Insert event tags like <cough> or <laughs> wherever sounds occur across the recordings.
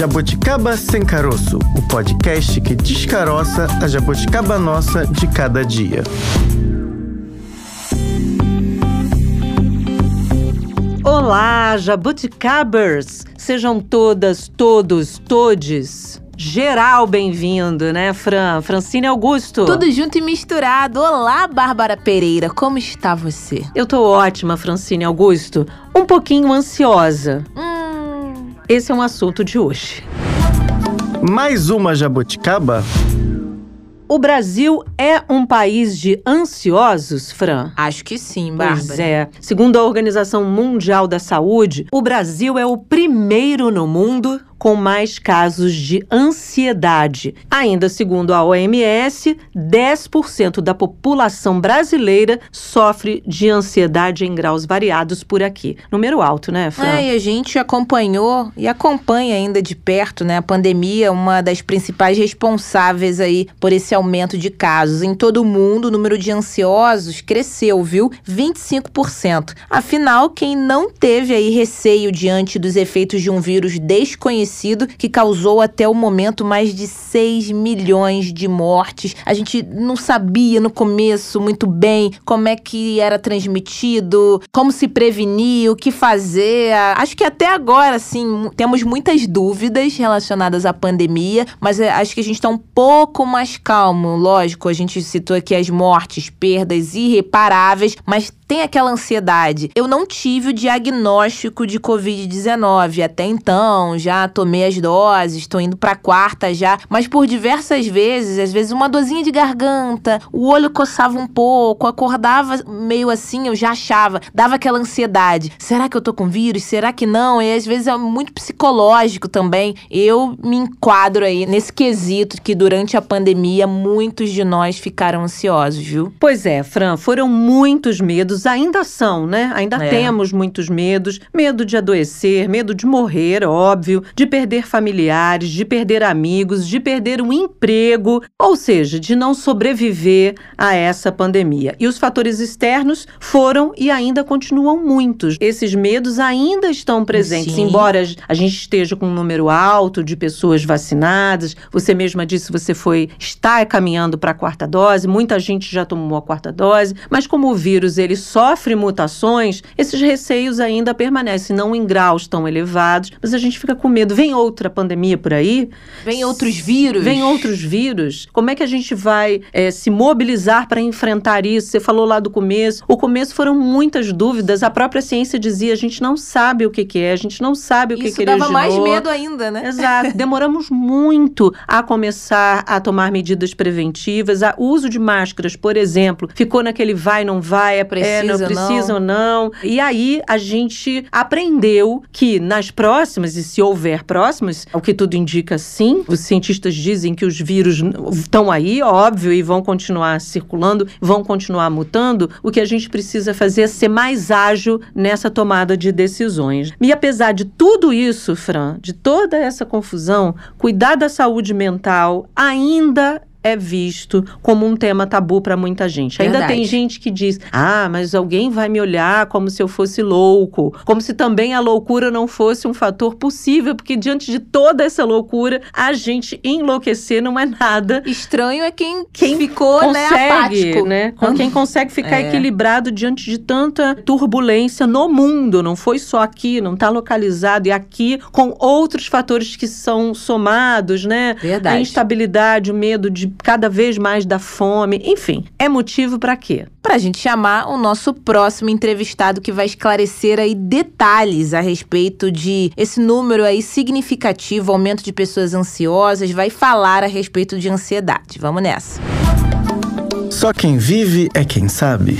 Jabuticaba Sem Caroço, o podcast que descaroça a jabuticaba nossa de cada dia. Olá, jabuticabers! Sejam todas, todos, todes geral bem-vindo, né, Fran? Francine Augusto. Tudo junto e misturado. Olá, Bárbara Pereira, como está você? Eu tô ótima, Francine Augusto. Um pouquinho ansiosa. Hum. Esse é um assunto de hoje. Mais uma jabuticaba? O Brasil é um país de ansiosos, Fran? Acho que sim, Bárbara. Pois é. Segundo a Organização Mundial da Saúde, o Brasil é o primeiro no mundo com mais casos de ansiedade. Ainda segundo a OMS, 10% da população brasileira sofre de ansiedade em graus variados por aqui. Número alto, né, Fran? É, e a gente acompanhou e acompanha ainda de perto, né, a pandemia, uma das principais responsáveis aí por esse aumento de casos. Em todo o mundo, o número de ansiosos cresceu, viu? 25%. Afinal, quem não teve aí receio diante dos efeitos de um vírus desconhecido que causou até o momento mais de 6 milhões de mortes. A gente não sabia no começo muito bem como é que era transmitido, como se prevenir, o que fazer. Acho que até agora, sim, temos muitas dúvidas relacionadas à pandemia, mas é, acho que a gente está um pouco mais calmo. Lógico, a gente citou aqui as mortes, perdas irreparáveis, mas tem aquela ansiedade. Eu não tive o diagnóstico de Covid-19 até então, já tomei as doses, estou indo para quarta já, mas por diversas vezes, às vezes uma dorzinha de garganta, o olho coçava um pouco, acordava meio assim, eu já achava, dava aquela ansiedade. Será que eu tô com vírus? Será que não? E às vezes é muito psicológico também. Eu me enquadro aí nesse quesito que durante a pandemia muitos de nós ficaram ansiosos, viu? Pois é, Fran, foram muitos medos medos ainda são, né? Ainda é. temos muitos medos: medo de adoecer, medo de morrer, óbvio, de perder familiares, de perder amigos, de perder um emprego, ou seja, de não sobreviver a essa pandemia. E os fatores externos foram e ainda continuam muitos. Esses medos ainda estão presentes, Sim. embora a gente esteja com um número alto de pessoas vacinadas. Você mesma disse você foi está caminhando para a quarta dose, muita gente já tomou a quarta dose, mas como o vírus ele sofre mutações, esses receios ainda permanecem, não em graus tão elevados, mas a gente fica com medo. Vem outra pandemia por aí? Vem outros vírus? Vem outros vírus. Como é que a gente vai é, se mobilizar para enfrentar isso? Você falou lá do começo. O começo foram muitas dúvidas. A própria ciência dizia: a gente não sabe o que, que é, a gente não sabe o que, isso que ele dava mais medo ainda, né? Exato. <laughs> Demoramos muito a começar a tomar medidas preventivas. O uso de máscaras, por exemplo, ficou naquele vai, não vai, é, preciso é, não precisa ou não. E aí a gente aprendeu que nas próximas, e se houver próximas, o que tudo indica sim, os cientistas dizem que os vírus estão aí, óbvio, e vão continuar circulando, vão continuar mutando. O que a gente precisa fazer é ser mais ágil nessa tomada de decisões. E apesar de tudo isso, Fran, de toda essa confusão, cuidar da saúde mental ainda é visto como um tema tabu para muita gente. Verdade. Ainda tem gente que diz: "Ah, mas alguém vai me olhar como se eu fosse louco", como se também a loucura não fosse um fator possível, porque diante de toda essa loucura, a gente enlouquecer não é nada. Estranho é quem, quem ficou, né, consegue, né, apático. né? Quem consegue ficar é. equilibrado diante de tanta turbulência no mundo, não foi só aqui, não está localizado e aqui com outros fatores que são somados, né? Verdade. A instabilidade, o medo de cada vez mais da fome, enfim. É motivo para quê? Para a gente chamar o nosso próximo entrevistado que vai esclarecer aí detalhes a respeito de esse número aí significativo, aumento de pessoas ansiosas, vai falar a respeito de ansiedade. Vamos nessa. Só quem vive é quem sabe.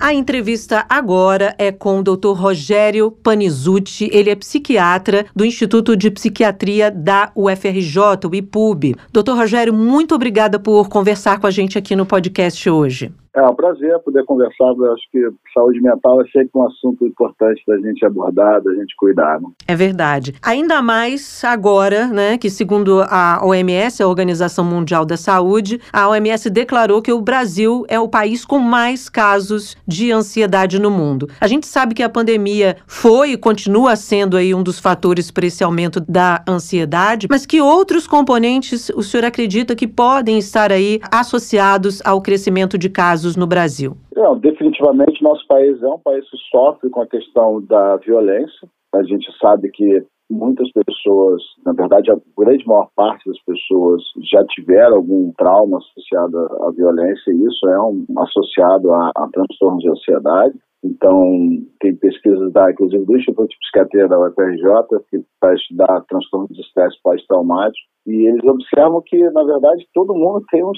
A entrevista agora é com o Dr. Rogério Panizucci. Ele é psiquiatra do Instituto de Psiquiatria da UFRJ, o IPUB. Doutor Rogério, muito obrigada por conversar com a gente aqui no podcast hoje. É um prazer poder conversar. Eu acho que saúde mental é sempre um assunto importante da gente abordar, da gente cuidar. Né? É verdade. Ainda mais agora, né, que segundo a OMS, a Organização Mundial da Saúde, a OMS declarou que o Brasil é o país com mais casos de ansiedade no mundo. A gente sabe que a pandemia foi e continua sendo aí um dos fatores para esse aumento da ansiedade, mas que outros componentes o senhor acredita que podem estar aí associados ao crescimento de casos no Brasil? Não, definitivamente nosso país é um país que sofre com a questão da violência. A gente sabe que muitas pessoas, na verdade, a grande maior parte das pessoas já tiveram algum trauma associado à violência e isso é um, associado a, a transtornos de ansiedade. Então, tem pesquisas da, inclusive do Instituto de Psiquiatria da UFRJ, que para estudar transtornos de estresse pós-traumático, e eles observam que, na verdade, todo mundo tem um,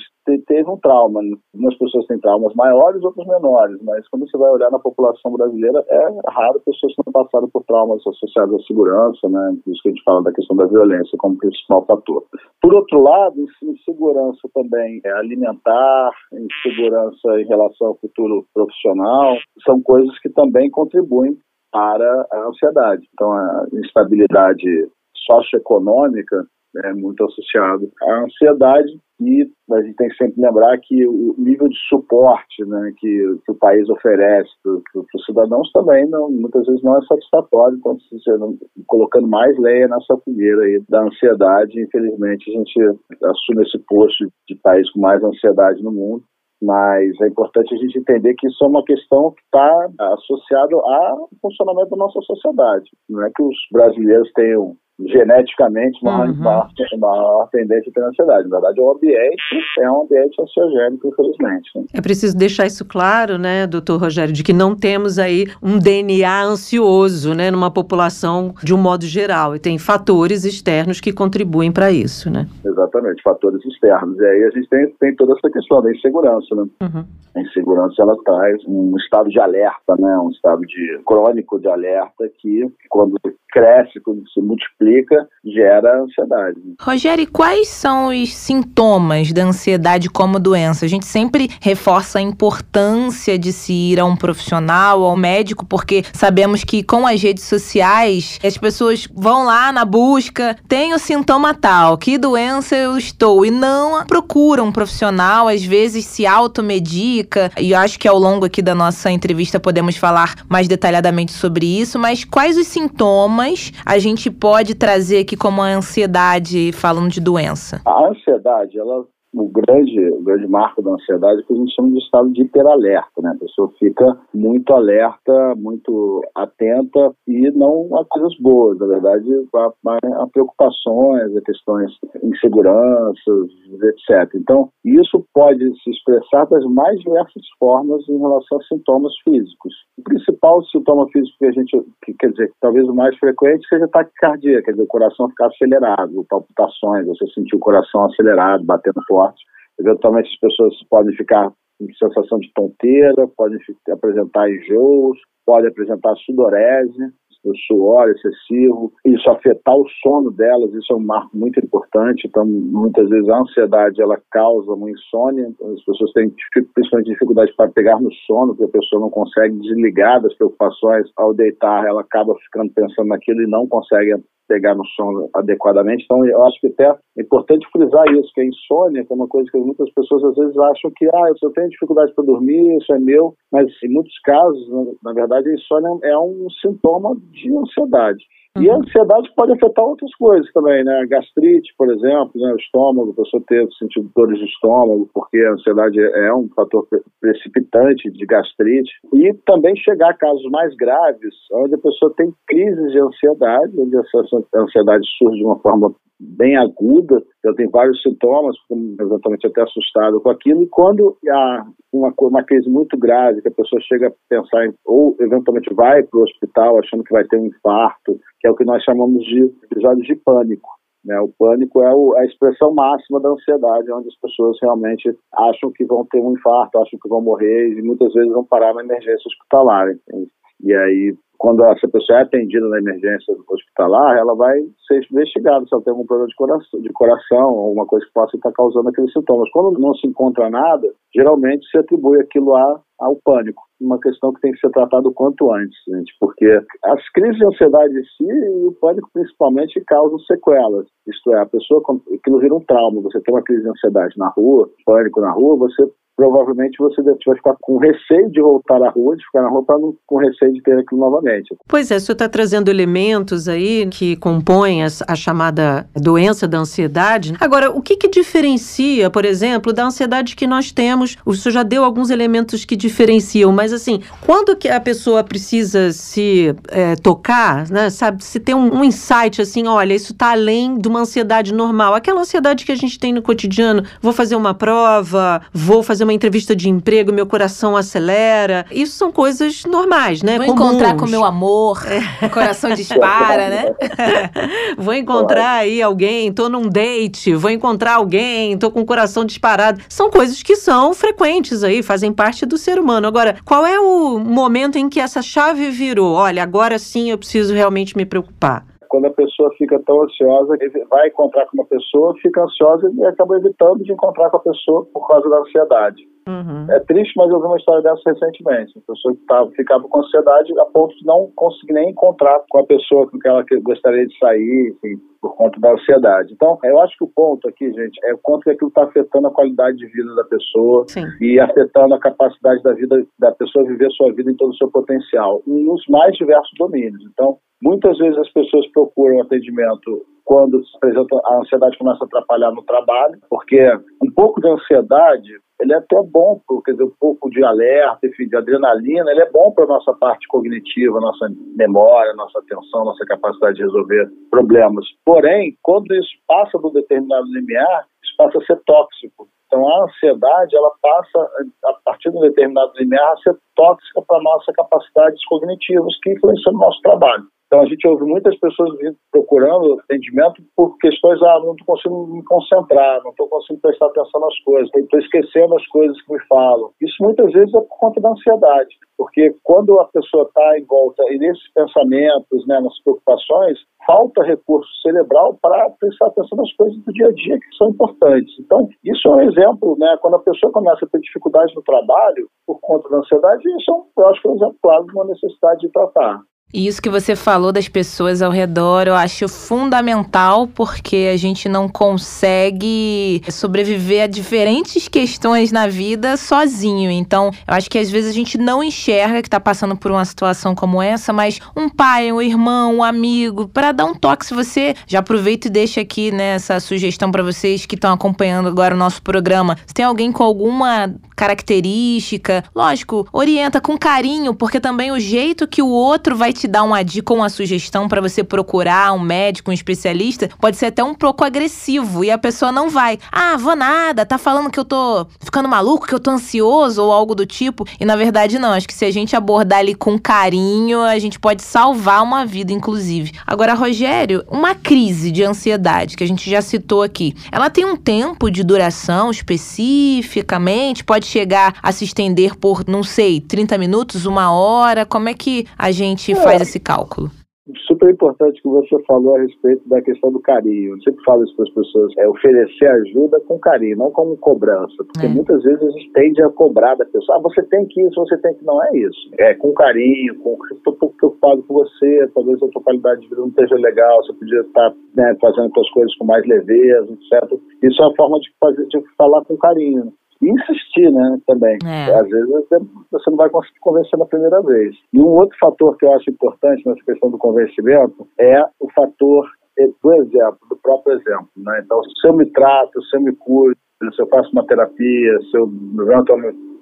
teve um trauma. Algumas pessoas têm traumas maiores, outras menores, mas quando você vai olhar na população brasileira, é raro pessoas que não por traumas associados à segurança, né? Por isso que a gente fala da questão da violência como principal fator. Por outro lado, insegurança também é alimentar, insegurança em relação ao futuro profissional, são coisas que também contribuem para a ansiedade. Então, a instabilidade socioeconômica é muito associado à ansiedade e a gente tem que sempre lembrar que o nível de suporte né, que, que o país oferece para os cidadãos também não, muitas vezes não é satisfatório, então colocando mais lenha nessa fogueira aí da ansiedade. Infelizmente, a gente assume esse posto de país com mais ansiedade no mundo mas é importante a gente entender que isso é uma questão que está associada ao funcionamento da nossa sociedade. Não é que os brasileiros tenham geneticamente uma, uhum. maior, tendência à ansiedade. Na verdade, o ambiente é um ambiente ansiogênico, infelizmente. Né? É preciso deixar isso claro, né, doutor Rogério, de que não temos aí um DNA ansioso, né, numa população de um modo geral. E tem fatores externos que contribuem para isso, né? Exatamente, fatores externos. E aí a gente tem, tem toda essa questão da insegurança, né? Uhum. A insegurança, ela traz um estado de alerta, né, um estado de crônico de alerta que, quando cresce, quando se multiplica, gera ansiedade. Rogério, quais são os sintomas da ansiedade como doença? A gente sempre reforça a importância de se ir a um profissional, ao médico, porque sabemos que com as redes sociais as pessoas vão lá na busca, tem o sintoma tal, que doença eu estou, e não procuram um profissional, às vezes se automedica, e eu acho que ao longo aqui da nossa entrevista podemos falar mais detalhadamente sobre isso, mas quais os sintomas sintomas a gente pode trazer aqui como a ansiedade, falando de doença? A ansiedade, ela o grande, o grande marco da ansiedade é que a gente chama de estado de hiperalerta, né? A pessoa fica muito alerta, muito atenta e não a coisas boas, na verdade, a, a preocupações, a questões inseguranças, etc. Então, isso pode se expressar das mais diversas formas em relação a sintomas físicos. O principal sintoma físico que a gente, que, quer dizer, talvez o mais frequente seja taquicardia, quer dizer, o coração ficar acelerado, palpitações, você sentir o coração acelerado, batendo forte Eventualmente as pessoas podem ficar com sensação de tonteira, podem apresentar enjoos, podem apresentar sudorese, o suor excessivo, isso afetar o sono delas, isso é um marco muito importante. Então, muitas vezes a ansiedade ela causa uma insônia, então, as pessoas têm principalmente dificuldade para pegar no sono, porque a pessoa não consegue desligar das preocupações. Ao deitar, ela acaba ficando pensando naquilo e não consegue pegar no sono adequadamente. Então, eu acho que até é importante frisar isso, que a insônia, que é uma coisa que muitas pessoas às vezes acham que, ah, eu tenho dificuldade para dormir, isso é meu, mas em muitos casos, na verdade, a insônia é um sintoma de ansiedade. E a uhum. ansiedade pode afetar outras coisas também, né? Gastrite, por exemplo, né? o estômago, a pessoa ter sentido dores de estômago, porque a ansiedade é um fator precipitante de gastrite. E também chegar a casos mais graves, onde a pessoa tem crises de ansiedade, onde a ansiedade surge de uma forma bem aguda, ela tem vários sintomas, eventualmente até assustado com aquilo, e quando há uma, uma crise muito grave, que a pessoa chega a pensar, em, ou eventualmente vai para o hospital achando que vai ter um infarto, que é o que nós chamamos de episódios de pânico. Né? O pânico é o, a expressão máxima da ansiedade, onde as pessoas realmente acham que vão ter um infarto, acham que vão morrer, e muitas vezes vão parar na emergência hospitalar. Entende? E aí quando essa pessoa é atendida na emergência hospitalar, ela vai ser investigada se ela tem algum problema de coração, de coração alguma coisa que possa estar causando aqueles sintomas. Quando não se encontra nada, geralmente se atribui aquilo a, ao pânico. Uma questão que tem que ser tratada o quanto antes, gente, porque as crises de ansiedade em si e o pânico principalmente causam sequelas. Isto é, a pessoa, aquilo vira um trauma. Você tem uma crise de ansiedade na rua, pânico na rua, você provavelmente você vai ficar com receio de voltar à rua, de ficar na rua, não, com receio de ter aquilo novamente. Pois é, o senhor está trazendo elementos aí que compõem a, a, chamada doença da ansiedade. Agora, o que, que diferencia, por exemplo, da ansiedade que nós temos? O senhor já deu alguns elementos que diferenciam, mas assim, quando que a pessoa precisa se é, tocar, né, sabe, se tem um, um insight assim, olha, isso está além de uma ansiedade normal, aquela ansiedade que a gente tem no cotidiano, vou fazer uma prova, vou fazer fazer uma entrevista de emprego, meu coração acelera. Isso são coisas normais, né? Vou Comuns. encontrar com meu amor, é. o coração dispara, né? <laughs> vou encontrar aí alguém, tô num date, vou encontrar alguém, tô com o coração disparado. São coisas que são frequentes aí, fazem parte do ser humano. Agora, qual é o momento em que essa chave virou? Olha, agora sim eu preciso realmente me preocupar quando a pessoa fica tão ansiosa, vai encontrar com uma pessoa, fica ansiosa e acaba evitando de encontrar com a pessoa por causa da ansiedade. Uhum. É triste, mas eu vi uma história dessa recentemente. Uma pessoa que tava, ficava com ansiedade a ponto de não conseguir nem encontrar com a pessoa com que ela gostaria de sair, enfim, por conta da ansiedade. Então, eu acho que o ponto aqui, gente, é o quanto que aquilo está afetando a qualidade de vida da pessoa Sim. e afetando a capacidade da vida da pessoa viver sua vida em todo o seu potencial, nos mais diversos domínios. Então, muitas vezes as pessoas procuram atendimento quando a ansiedade começa a atrapalhar no trabalho, porque um pouco de ansiedade ele é até bom, quer dizer, um pouco de alerta, enfim, de adrenalina, ele é bom para a nossa parte cognitiva, nossa memória, nossa atenção, nossa capacidade de resolver problemas. Porém, quando isso passa do determinado limiar, isso passa a ser tóxico. Então, a ansiedade, ela passa, a partir de um determinado limiar, a ser tóxica para nossas capacidades cognitivas que influenciam o nosso trabalho. Então a gente ouve muitas pessoas procurando atendimento por questões, ah, não estou conseguindo me concentrar, não estou conseguindo prestar atenção nas coisas, estou esquecendo as coisas que me falam. Isso muitas vezes é por conta da ansiedade, porque quando a pessoa está em volta e nesses pensamentos, né, nas preocupações, falta recurso cerebral para prestar atenção nas coisas do dia a dia que são importantes. Então, isso é um exemplo, né? Quando a pessoa começa a ter dificuldade no trabalho por conta da ansiedade, isso é um, eu acho que é um exemplo claro de uma necessidade de tratar. E isso que você falou das pessoas ao redor, eu acho fundamental porque a gente não consegue sobreviver a diferentes questões na vida sozinho. Então, eu acho que às vezes a gente não enxerga que está passando por uma situação como essa, mas um pai, um irmão, um amigo, para dar um toque, se você já aproveita e deixa aqui né, sugestão para vocês que estão acompanhando agora o nosso programa. Se tem alguém com alguma característica, lógico, orienta com carinho, porque também o jeito que o outro vai te te dar uma dica ou uma sugestão para você procurar um médico, um especialista, pode ser até um pouco agressivo e a pessoa não vai. Ah, vou nada, tá falando que eu tô ficando maluco, que eu tô ansioso ou algo do tipo. E na verdade não, acho que se a gente abordar ali com carinho, a gente pode salvar uma vida, inclusive. Agora, Rogério, uma crise de ansiedade que a gente já citou aqui, ela tem um tempo de duração especificamente? Pode chegar a se estender por, não sei, 30 minutos, uma hora? Como é que a gente faz? Faz esse cálculo? Super importante que você falou a respeito da questão do carinho. Eu sempre falo isso para as pessoas: é oferecer ajuda com carinho, não como cobrança. Porque é. muitas vezes a gente tende a cobrar da pessoa: ah, você tem que isso, você tem que. Não é isso. É com carinho, com. Estou um pouco preocupado com você, talvez a tua qualidade de vida não esteja legal, você podia estar né, fazendo as suas coisas com mais leveza, etc. Isso é uma forma de, fazer, de falar com carinho e insistir, né, também. É. Às vezes você não vai conseguir convencer na primeira vez. E um outro fator que eu acho importante nessa questão do convencimento é o fator do exemplo, do próprio exemplo. Né? Então, se eu me trato, se eu me cuido, se eu faço uma terapia, se eu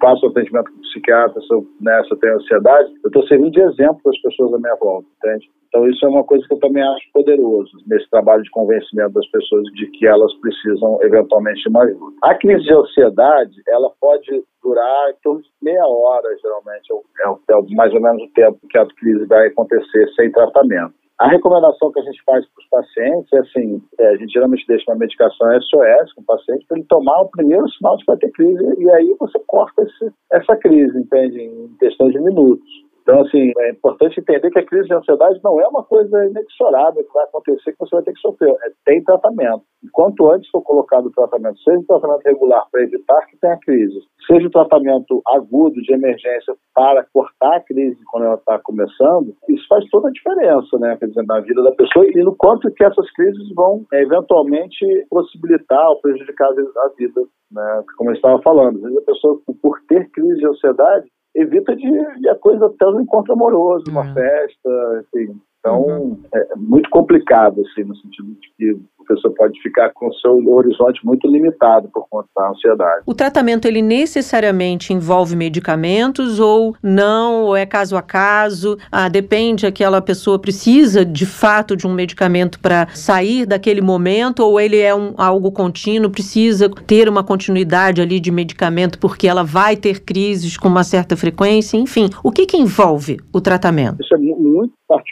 faço atendimento com psiquiatra, se eu, né, se eu tenho ansiedade, eu estou servindo de exemplo para as pessoas à minha volta, entende? Então isso é uma coisa que eu também acho poderoso nesse trabalho de convencimento das pessoas de que elas precisam eventualmente de uma ajuda. A crise de ansiedade, ela pode durar em torno de meia hora, geralmente, é, é, é mais ou menos o tempo que a crise vai acontecer sem tratamento. A recomendação que a gente faz para os pacientes é assim: é, a gente geralmente deixa uma medicação SOS com o paciente para ele tomar o primeiro sinal de que vai ter crise e aí você corta esse, essa crise, entende? Em questão de minutos. Então, assim, é importante entender que a crise de ansiedade não é uma coisa inexorável que vai acontecer, que você vai ter que sofrer. É, tem tratamento. Quanto antes for colocado o tratamento, seja o tratamento regular para evitar que tenha crise, seja o tratamento agudo de emergência para cortar a crise quando ela está começando, isso faz toda a diferença, né? Quer dizer, na vida da pessoa e no quanto que essas crises vão é, eventualmente possibilitar ou prejudicar a vida, né? Como eu estava falando, às vezes a pessoa, por ter crise de ansiedade, evita de, de a coisa até um encontro amoroso, uma uhum. festa, enfim. Então, uhum. é muito complicado, assim, no sentido de que o pessoa pode ficar com o seu horizonte muito limitado por conta da ansiedade. O tratamento, ele necessariamente envolve medicamentos ou não, ou é caso a caso? Ah, depende, aquela pessoa precisa, de fato, de um medicamento para sair daquele momento, ou ele é um, algo contínuo, precisa ter uma continuidade ali de medicamento porque ela vai ter crises com uma certa frequência, enfim. O que que envolve o tratamento? Isso é muito particular.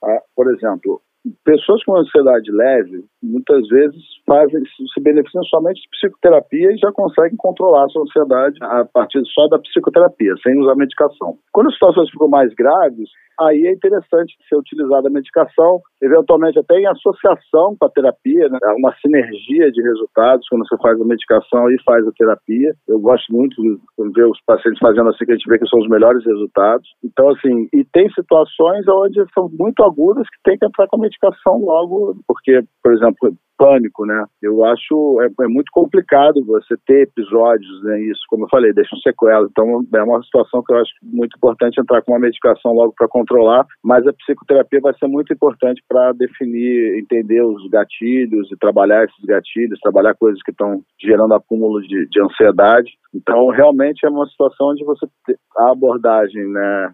Tá? Por exemplo, pessoas com ansiedade leve muitas vezes fazem se beneficiam somente de psicoterapia e já conseguem controlar a sua ansiedade a partir só da psicoterapia, sem usar medicação. Quando as situações ficam mais graves, aí é interessante ser utilizada a medicação, eventualmente até em associação com a terapia, né? uma sinergia de resultados quando você faz a medicação e faz a terapia. Eu gosto muito de ver os pacientes fazendo assim, que a gente vê que são os melhores resultados. Então, assim, e tem situações onde são muito agudas que tem que entrar com a medicação logo, porque, por exemplo, pânico, né? Eu acho é, é, muito complicado você ter episódios, né? Isso, como eu falei, deixam sequelas. Então é uma situação que eu acho muito importante entrar com uma medicação logo para controlar, mas a psicoterapia vai ser muito importante para definir, entender os gatilhos e trabalhar esses gatilhos, trabalhar coisas que estão gerando acúmulo de, de ansiedade. Então realmente é uma situação onde você a abordagem, né?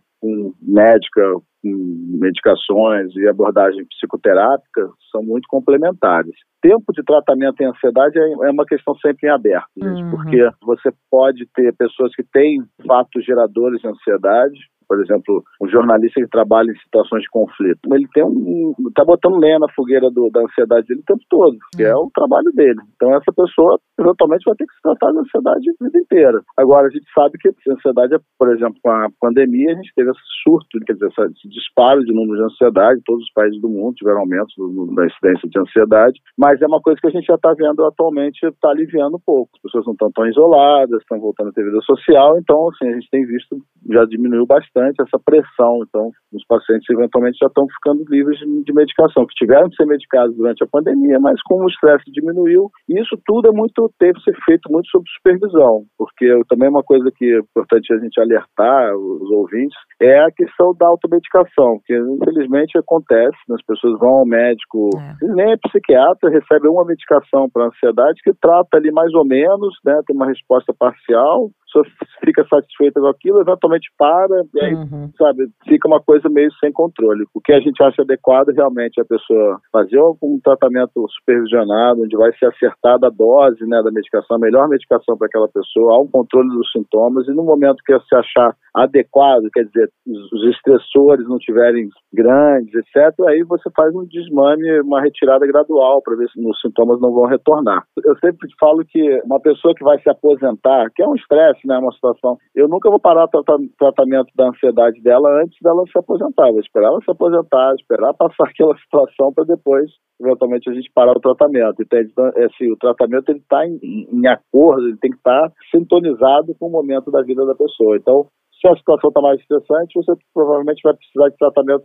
médica, medicações e abordagem psicoterápica são muito complementares. Tempo de tratamento em ansiedade é, é uma questão sempre em aberto, uhum. porque você pode ter pessoas que têm fatos geradores de ansiedade, por exemplo, um jornalista que trabalha em situações de conflito, ele tem um, tá botando lenha na fogueira do, da ansiedade dele o tempo todo, que é o trabalho dele. Então essa pessoa eventualmente vai ter que se tratar de ansiedade a vida inteira. Agora a gente sabe que a ansiedade, por exemplo, com a pandemia a gente teve esse surto, quer dizer, esse disparo de números de ansiedade, todos os países do mundo tiveram aumentos da incidência de ansiedade, mas é uma coisa que a gente já está vendo atualmente, está aliviando um pouco. As pessoas não estão tão isoladas, estão voltando a ter vida social, então assim a gente tem visto já diminuiu bastante bastante essa pressão. Então, os pacientes eventualmente já estão ficando livres de, de medicação, que tiveram que ser medicados durante a pandemia, mas como o estresse diminuiu, isso tudo é muito teve que ser feito muito sob supervisão, porque também é uma coisa que é importante a gente alertar os ouvintes é a questão da automedicação, que infelizmente acontece, né? as pessoas vão ao médico, é. nem é psiquiatra, recebe uma medicação para ansiedade que trata ali mais ou menos, né, tem uma resposta parcial, pessoa fica satisfeita com aquilo, eventualmente para, e aí, uhum. sabe, fica uma coisa meio sem controle. O que a gente acha adequado realmente é a pessoa fazer um tratamento supervisionado, onde vai ser acertada a dose né, da medicação, a melhor medicação para aquela pessoa, há um controle dos sintomas, e no momento que se achar adequado, quer dizer, os estressores não tiverem grandes, etc., aí você faz um desmame, uma retirada gradual para ver se os sintomas não vão retornar. Eu sempre falo que uma pessoa que vai se aposentar, que é um estresse, né, uma situação. Eu nunca vou parar o tratamento da ansiedade dela antes dela se aposentar. Vou esperar ela se aposentar, esperar passar <laughs> aquela situação para depois, eventualmente, a gente parar o tratamento. Entende? Então, é, assim, o tratamento está em, em, acordo, ele tem que estar tá sintonizado com o momento da vida da pessoa. Então, se a situação está mais estressante, você provavelmente vai precisar de tratamento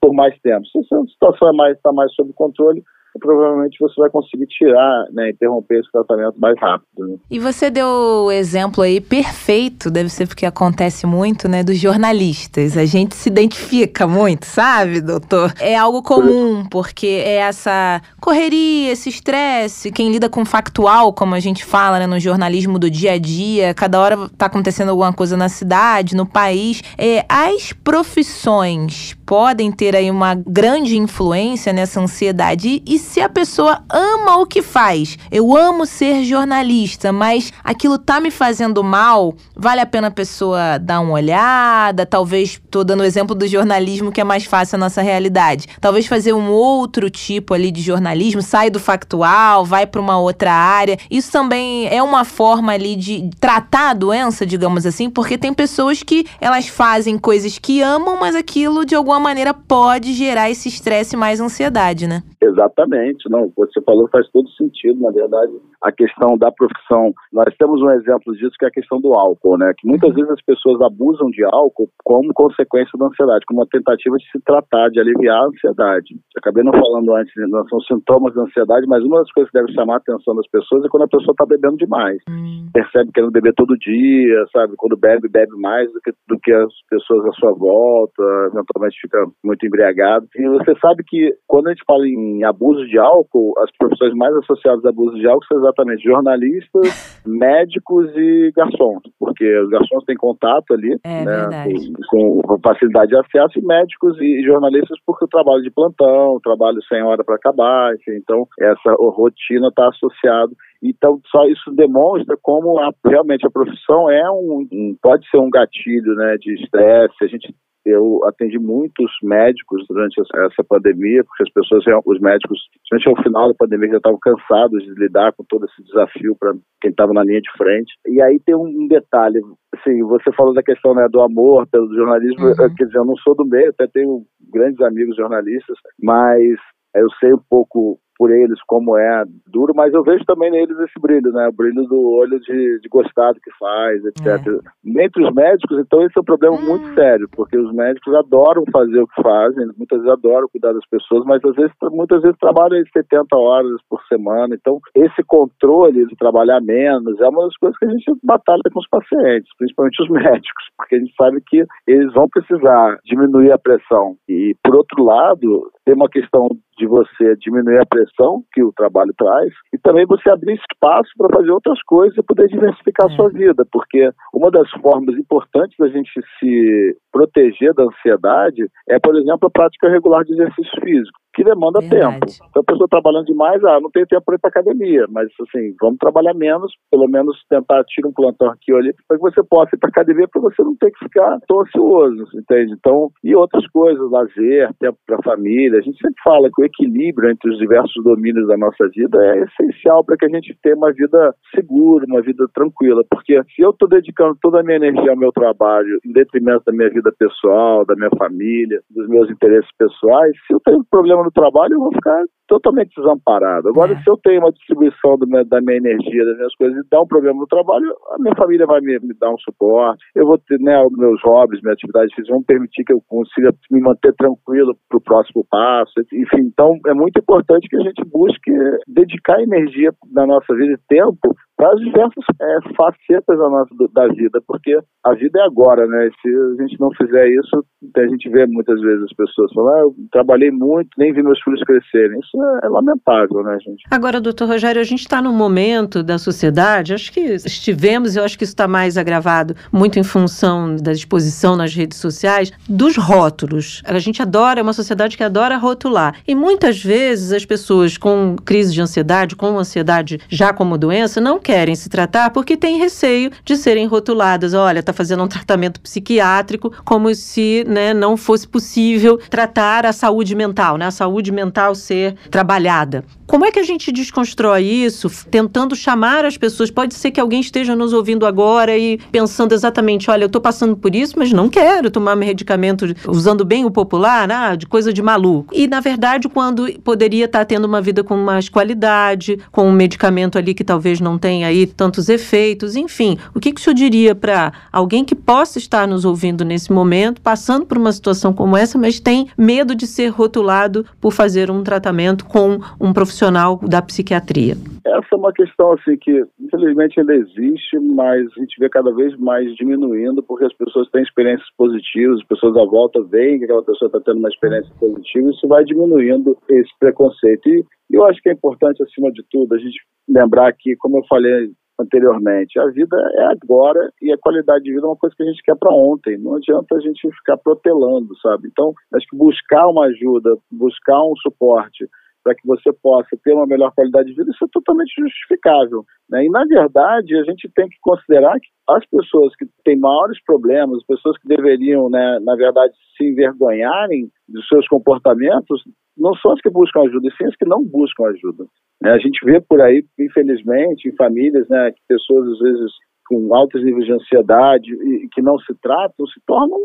por mais tempo. Se a situação está é mais, tá mais sob controle, provavelmente você vai conseguir tirar, né, interromper esse tratamento mais rápido. Né? E você deu o exemplo aí perfeito, deve ser porque acontece muito, né, dos jornalistas. A gente se identifica muito, sabe, doutor? É algo comum, porque é essa correria, esse estresse, quem lida com factual, como a gente fala, né, no jornalismo do dia a dia, cada hora tá acontecendo alguma coisa na cidade, no país. É, as profissões podem ter aí uma grande influência nessa ansiedade. E, se a pessoa ama o que faz, eu amo ser jornalista, mas aquilo tá me fazendo mal, vale a pena a pessoa dar uma olhada, talvez, tô dando o exemplo do jornalismo que é mais fácil a nossa realidade. Talvez fazer um outro tipo ali de jornalismo, sai do factual, vai para uma outra área. Isso também é uma forma ali de tratar a doença, digamos assim, porque tem pessoas que elas fazem coisas que amam, mas aquilo de alguma maneira pode gerar esse estresse mais ansiedade, né? Exatamente, não, você falou faz todo sentido, na verdade, a questão da profissão. Nós temos um exemplo disso que é a questão do álcool, né? Que muitas vezes as pessoas abusam de álcool como consequência da ansiedade, como uma tentativa de se tratar, de aliviar a ansiedade. Acabei não falando antes, não são sintomas da ansiedade, mas uma das coisas que deve chamar a atenção das pessoas é quando a pessoa está bebendo demais. Hum. Percebe querendo beber todo dia, sabe? Quando bebe, bebe mais do que, do que as pessoas à sua volta, eventualmente fica muito embriagado. E você sabe que quando a gente fala em em abuso de álcool, as profissões mais associadas a abuso de álcool são exatamente jornalistas, <laughs> médicos e garçons, porque os garçons têm contato ali é, né, com, com, facilidade de acesso, e médicos e jornalistas porque o trabalho de plantão, o trabalho sem hora para acabar, enfim, então essa rotina está associado então, só isso demonstra como a, realmente a profissão é um, um, pode ser um gatilho, né, de estresse. A gente eu atendi muitos médicos durante essa pandemia, porque as pessoas, os médicos, principalmente ao final da pandemia, já estavam cansados de lidar com todo esse desafio para quem estava na linha de frente. E aí tem um detalhe, assim, você falou da questão né, do amor pelo jornalismo, uhum. quer dizer, eu não sou do meio, até tenho grandes amigos jornalistas, mas eu sei um pouco por eles como é duro, mas eu vejo também neles esse brilho, né? O brilho do olho de, de gostar do que faz, etc. É. Entre os médicos, então, esse é um problema hum. muito sério, porque os médicos adoram fazer o que fazem, muitas vezes adoram cuidar das pessoas, mas às vezes, muitas vezes trabalham 70 horas por semana. Então, esse controle de trabalhar menos é uma das coisas que a gente batalha com os pacientes, principalmente os <laughs> médicos, porque a gente sabe que eles vão precisar diminuir a pressão. E, por outro lado, tem uma questão de você diminuir a pressão que o trabalho traz e também você abrir espaço para fazer outras coisas e poder diversificar a sua é. vida, porque uma das formas importantes da gente se proteger da ansiedade é, por exemplo, a prática regular de exercício físico que demanda Verdade. tempo. Então a pessoa trabalhando demais, ah, não tem tempo para ir para academia, mas assim, vamos trabalhar menos, pelo menos tentar tirar um plantão aqui ou ali, para que você possa ir para academia para você não ter que ficar tão ansioso, entende? Então, e outras coisas, lazer, tempo para a família. A gente sempre fala que o equilíbrio entre os diversos domínios da nossa vida é essencial para que a gente tenha uma vida segura, uma vida tranquila, porque se eu estou dedicando toda a minha energia ao meu trabalho, em detrimento da minha vida pessoal, da minha família, dos meus interesses pessoais, se eu tenho problema no trabalho, eu vou ficar totalmente desamparado. Agora, é. se eu tenho uma distribuição meu, da minha energia, das minhas coisas, e dá um problema no trabalho, a minha família vai me, me dar um suporte. Eu vou ter, né, meus hobbies, minha atividade física vão permitir que eu consiga me manter tranquilo para o próximo passo. Enfim, então é muito importante que a gente busque dedicar energia na nossa vida e tempo para as diversas é, facetas da nossa da vida, porque a vida é agora, né? Se a gente não fizer isso, a gente vê muitas vezes as pessoas falando, ah, eu trabalhei muito, nem vi meus filhos crescerem. Isso é, é lamentável, né, gente? Agora, doutor Rogério, a gente está num momento da sociedade, acho que estivemos, eu acho que isso está mais agravado, muito em função da exposição nas redes sociais, dos rótulos. A gente adora, é uma sociedade que adora rotular. E muitas vezes as pessoas com crise de ansiedade, com ansiedade já como doença, não querem querem se tratar porque têm receio de serem rotuladas. Olha, está fazendo um tratamento psiquiátrico, como se né, não fosse possível tratar a saúde mental, né? A saúde mental ser trabalhada. Como é que a gente desconstrói isso, tentando chamar as pessoas? Pode ser que alguém esteja nos ouvindo agora e pensando exatamente: olha, eu estou passando por isso, mas não quero tomar medicamento usando bem o popular, né, de coisa de maluco. E, na verdade, quando poderia estar tá tendo uma vida com mais qualidade, com um medicamento ali que talvez não tenha aí tantos efeitos, enfim. O que, que o senhor diria para alguém que possa estar nos ouvindo nesse momento, passando por uma situação como essa, mas tem medo de ser rotulado por fazer um tratamento com um profissional da psiquiatria? Essa é uma questão assim que infelizmente ainda existe, mas a gente vê cada vez mais diminuindo porque as pessoas têm experiências positivas, as pessoas à volta veem que aquela pessoa está tendo uma experiência positiva, isso vai diminuindo esse preconceito. E eu acho que é importante, acima de tudo, a gente lembrar que, como eu falei anteriormente. A vida é agora e a qualidade de vida é uma coisa que a gente quer para ontem. Não adianta a gente ficar protelando, sabe? Então, acho que buscar uma ajuda, buscar um suporte para que você possa ter uma melhor qualidade de vida, isso é totalmente justificável. Né? E, na verdade, a gente tem que considerar que as pessoas que têm maiores problemas, as pessoas que deveriam, né, na verdade, se envergonharem dos seus comportamentos, não são as que buscam ajuda, e sim as que não buscam ajuda. Né? A gente vê por aí, infelizmente, em famílias, né, que pessoas, às vezes, com altos níveis de ansiedade e que não se tratam, se tornam,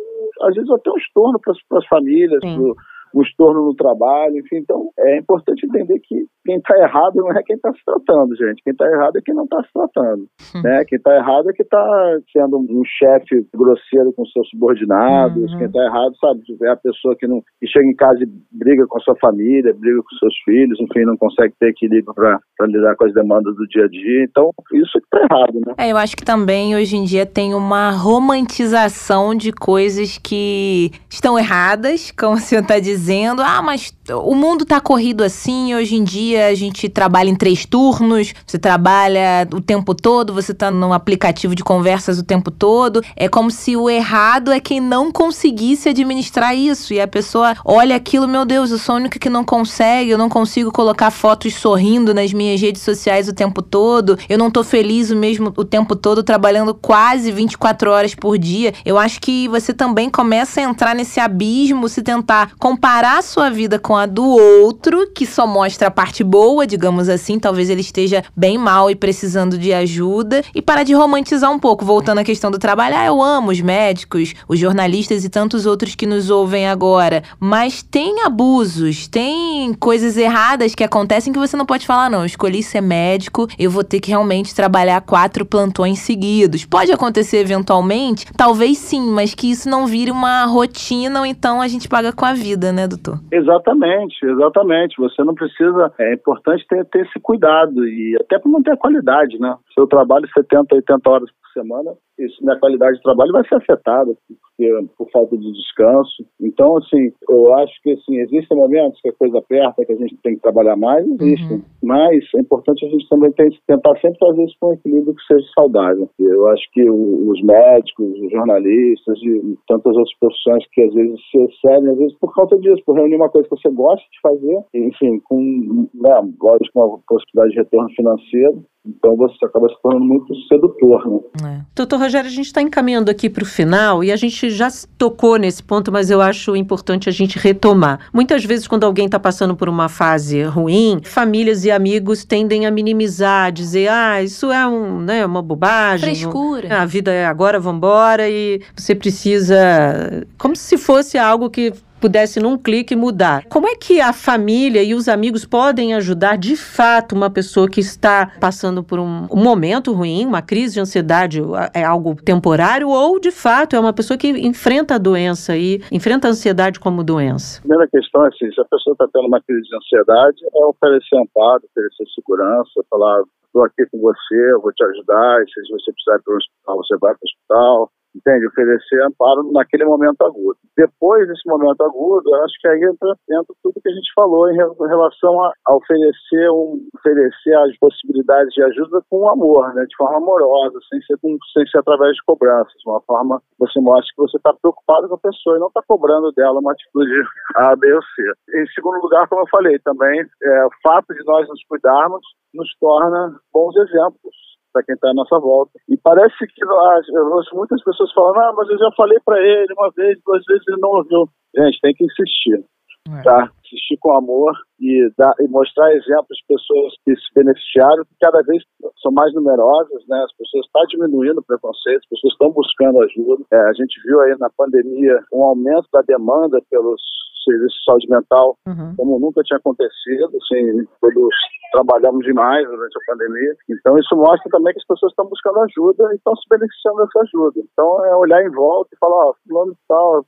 às vezes, até um estorno para as famílias, um estorno no trabalho, enfim. Então, é importante entender que quem está errado não é quem está se tratando, gente. Quem está errado é quem não está se tratando. Hum. Né? Quem está errado é que está sendo um chefe grosseiro com seus subordinados. Uhum. Quem está errado, sabe, é a pessoa que, não, que chega em casa e briga com a sua família, briga com seus filhos, enfim, não consegue ter equilíbrio para lidar com as demandas do dia a dia. Então, isso está errado, né? É, eu acho que também hoje em dia tem uma romantização de coisas que estão erradas, como o senhor está dizendo dizendo: ah, mas o mundo tá corrido assim, hoje em dia a gente trabalha em três turnos, você trabalha o tempo todo, você tá num aplicativo de conversas o tempo todo. É como se o errado é quem não conseguisse administrar isso. E a pessoa olha aquilo, meu Deus, eu sou a única que não consegue, eu não consigo colocar fotos sorrindo nas minhas redes sociais o tempo todo, eu não tô feliz o mesmo o tempo todo, trabalhando quase 24 horas por dia. Eu acho que você também começa a entrar nesse abismo se tentar comparar a sua vida com a do outro, que só mostra a parte boa, digamos assim, talvez ele esteja bem mal e precisando de ajuda, e parar de romantizar um pouco, voltando à questão do trabalho. Ah, eu amo os médicos, os jornalistas e tantos outros que nos ouvem agora, mas tem abusos, tem coisas erradas que acontecem que você não pode falar, não. Eu escolhi ser médico, eu vou ter que realmente trabalhar quatro plantões seguidos. Pode acontecer eventualmente? Talvez sim, mas que isso não vire uma rotina ou então a gente paga com a vida, né, doutor? Exatamente, exatamente. Você não precisa. É importante ter, ter esse cuidado e até para manter a qualidade, né? Se eu trabalho 70, 80 horas por semana, isso, minha qualidade de trabalho vai ser afetada porque, por falta de descanso. Então, assim, eu acho que assim, existem momentos que a coisa aperta, que a gente tem que trabalhar mais, existem. Uhum. Mas é importante a gente também tentar sempre fazer isso com um equilíbrio que seja saudável. Eu acho que os médicos, os jornalistas e tantas outras profissões que às vezes se excedem, às vezes por causa disso, por reunir uma coisa que você gosta de fazer, enfim, com, né, lógico, uma possibilidade de retorno financeiro, então você acaba se tornando muito sedutor, né? É. Doutor Rogério, a gente está encaminhando aqui para o final e a gente já tocou nesse ponto, mas eu acho importante a gente retomar. Muitas vezes, quando alguém está passando por uma fase ruim, famílias e amigos tendem a minimizar, dizer, ah, isso é um, né, uma bobagem. Frescura. a vida é agora, vambora, e você precisa. Como se fosse algo que pudesse num clique mudar. Como é que a família e os amigos podem ajudar de fato uma pessoa que está passando por um, um, momento ruim, uma crise de ansiedade é algo temporário ou de fato é uma pessoa que enfrenta a doença e enfrenta a ansiedade como doença? A primeira questão é assim, se a pessoa está tendo uma crise de ansiedade, é oferecer amparo, oferecer segurança, falar estou aqui com você, eu vou te ajudar, e se você precisar ir para o hospital, você vai para o hospital, entende? Oferecer amparo naquele momento agudo. Depois desse momento agudo, acho que aí entra, entra tudo que a gente falou em relação a, a oferecer, um, oferecer as possibilidades de ajuda com amor, né? de forma amorosa, sem ser, com, sem ser através de cobranças, uma forma você mostra que você está preocupado com a pessoa e não está cobrando dela uma atitude <laughs> A, B ou C. Em segundo lugar, como eu falei também, é, o fato de nós nos cuidarmos nos torna bons exemplos para quem está à nossa volta. E parece que eu ouço muitas pessoas falando, ah, mas eu já falei para ele uma vez, duas vezes, ele não ouviu. Gente, tem que insistir. É. Tá? Assistir com amor e, dar, e mostrar exemplos de pessoas que se beneficiaram, que cada vez são mais numerosas, né? As pessoas estão tá diminuindo o preconceito, as pessoas estão buscando ajuda. É, a gente viu aí na pandemia um aumento da demanda pelos serviços de saúde mental uhum. como nunca tinha acontecido, assim, todos trabalhamos demais durante a pandemia. Então isso mostra também que as pessoas estão buscando ajuda e estão se beneficiando dessa ajuda. Então é olhar em volta e falar, ó, oh, fulano tal,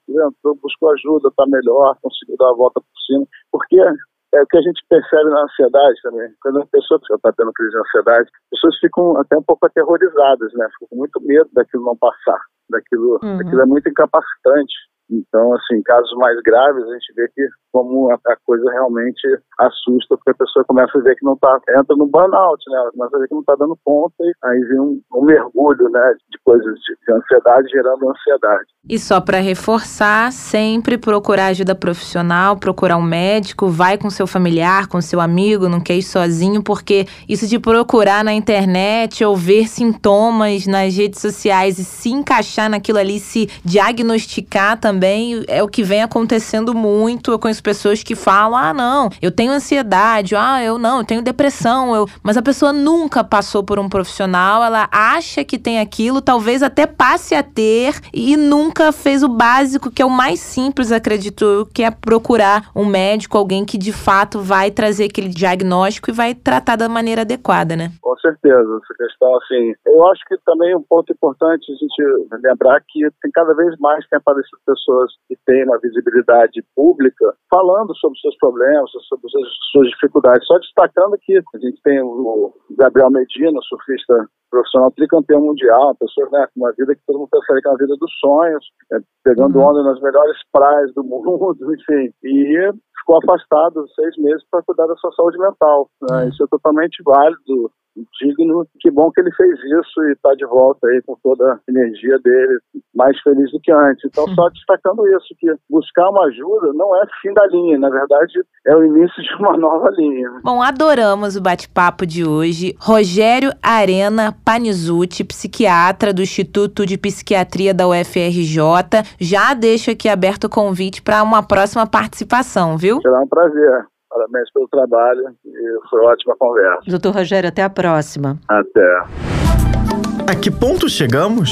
buscou ajuda, está melhor, conseguiu dar a volta por cima. Porque é o que a gente percebe na ansiedade também. Quando a pessoa está tendo crise de ansiedade, as pessoas ficam até um pouco aterrorizadas, né? Ficam com muito medo daquilo não passar, daquilo, uhum. daquilo é muito incapacitante Então, assim, casos mais graves, a gente vê que como a, coisa realmente assusta, porque a pessoa começa a ver que não está, entra no burnout, né? Ela começa a ver que não está dando conta e aí vem um, um mergulho, né, de coisas de, de ansiedade gerando ansiedade. E só para reforçar, sempre procurar ajuda profissional, procurar um médico, vai com seu familiar, com seu amigo, não quer ir sozinho, porque isso de procurar na internet ou ver sintomas nas redes sociais e se encaixar naquilo ali, se diagnosticar também, é o que vem acontecendo muito. Eu conheço conheço pessoas que falam: ah, não, eu tenho ansiedade, ah, eu não, eu tenho depressão. Eu... Mas a pessoa nunca passou por um profissional, ela acha que tem aquilo, talvez até passe a ter e nunca fez o básico, que é o mais simples, acredito eu, que é procurar um médico, alguém que de fato vai trazer aquele diagnóstico e vai tratar da maneira adequada, né? Com certeza, essa questão, assim, eu acho que também um ponto importante a gente lembrar que tem cada vez mais tem aparecido pessoas que têm uma visibilidade pública falando sobre seus problemas, sobre suas dificuldades. Só destacando que a gente tem o Gabriel Medina, surfista profissional tricampeão mundial, uma pessoa né, com uma vida que todo mundo pensaria que é uma vida dos sonhos, é, pegando uhum. onda nas melhores praias do mundo, <laughs> enfim. E ficou afastado seis meses para cuidar da sua saúde mental. Né? Uhum. Isso é totalmente válido digno. Que bom que ele fez isso e está de volta aí com toda a energia dele, mais feliz do que antes. Então, só destacando isso, que buscar uma ajuda não é fim da linha, na verdade, é o início de uma nova linha. Bom, adoramos o bate-papo de hoje. Rogério Arena Panizuti, psiquiatra do Instituto de Psiquiatria da UFRJ. Já deixo aqui aberto o convite para uma próxima participação, viu? Será um prazer. Parabéns pelo trabalho e foi ótima conversa. Doutor Rogério, até a próxima. Até. A que ponto chegamos?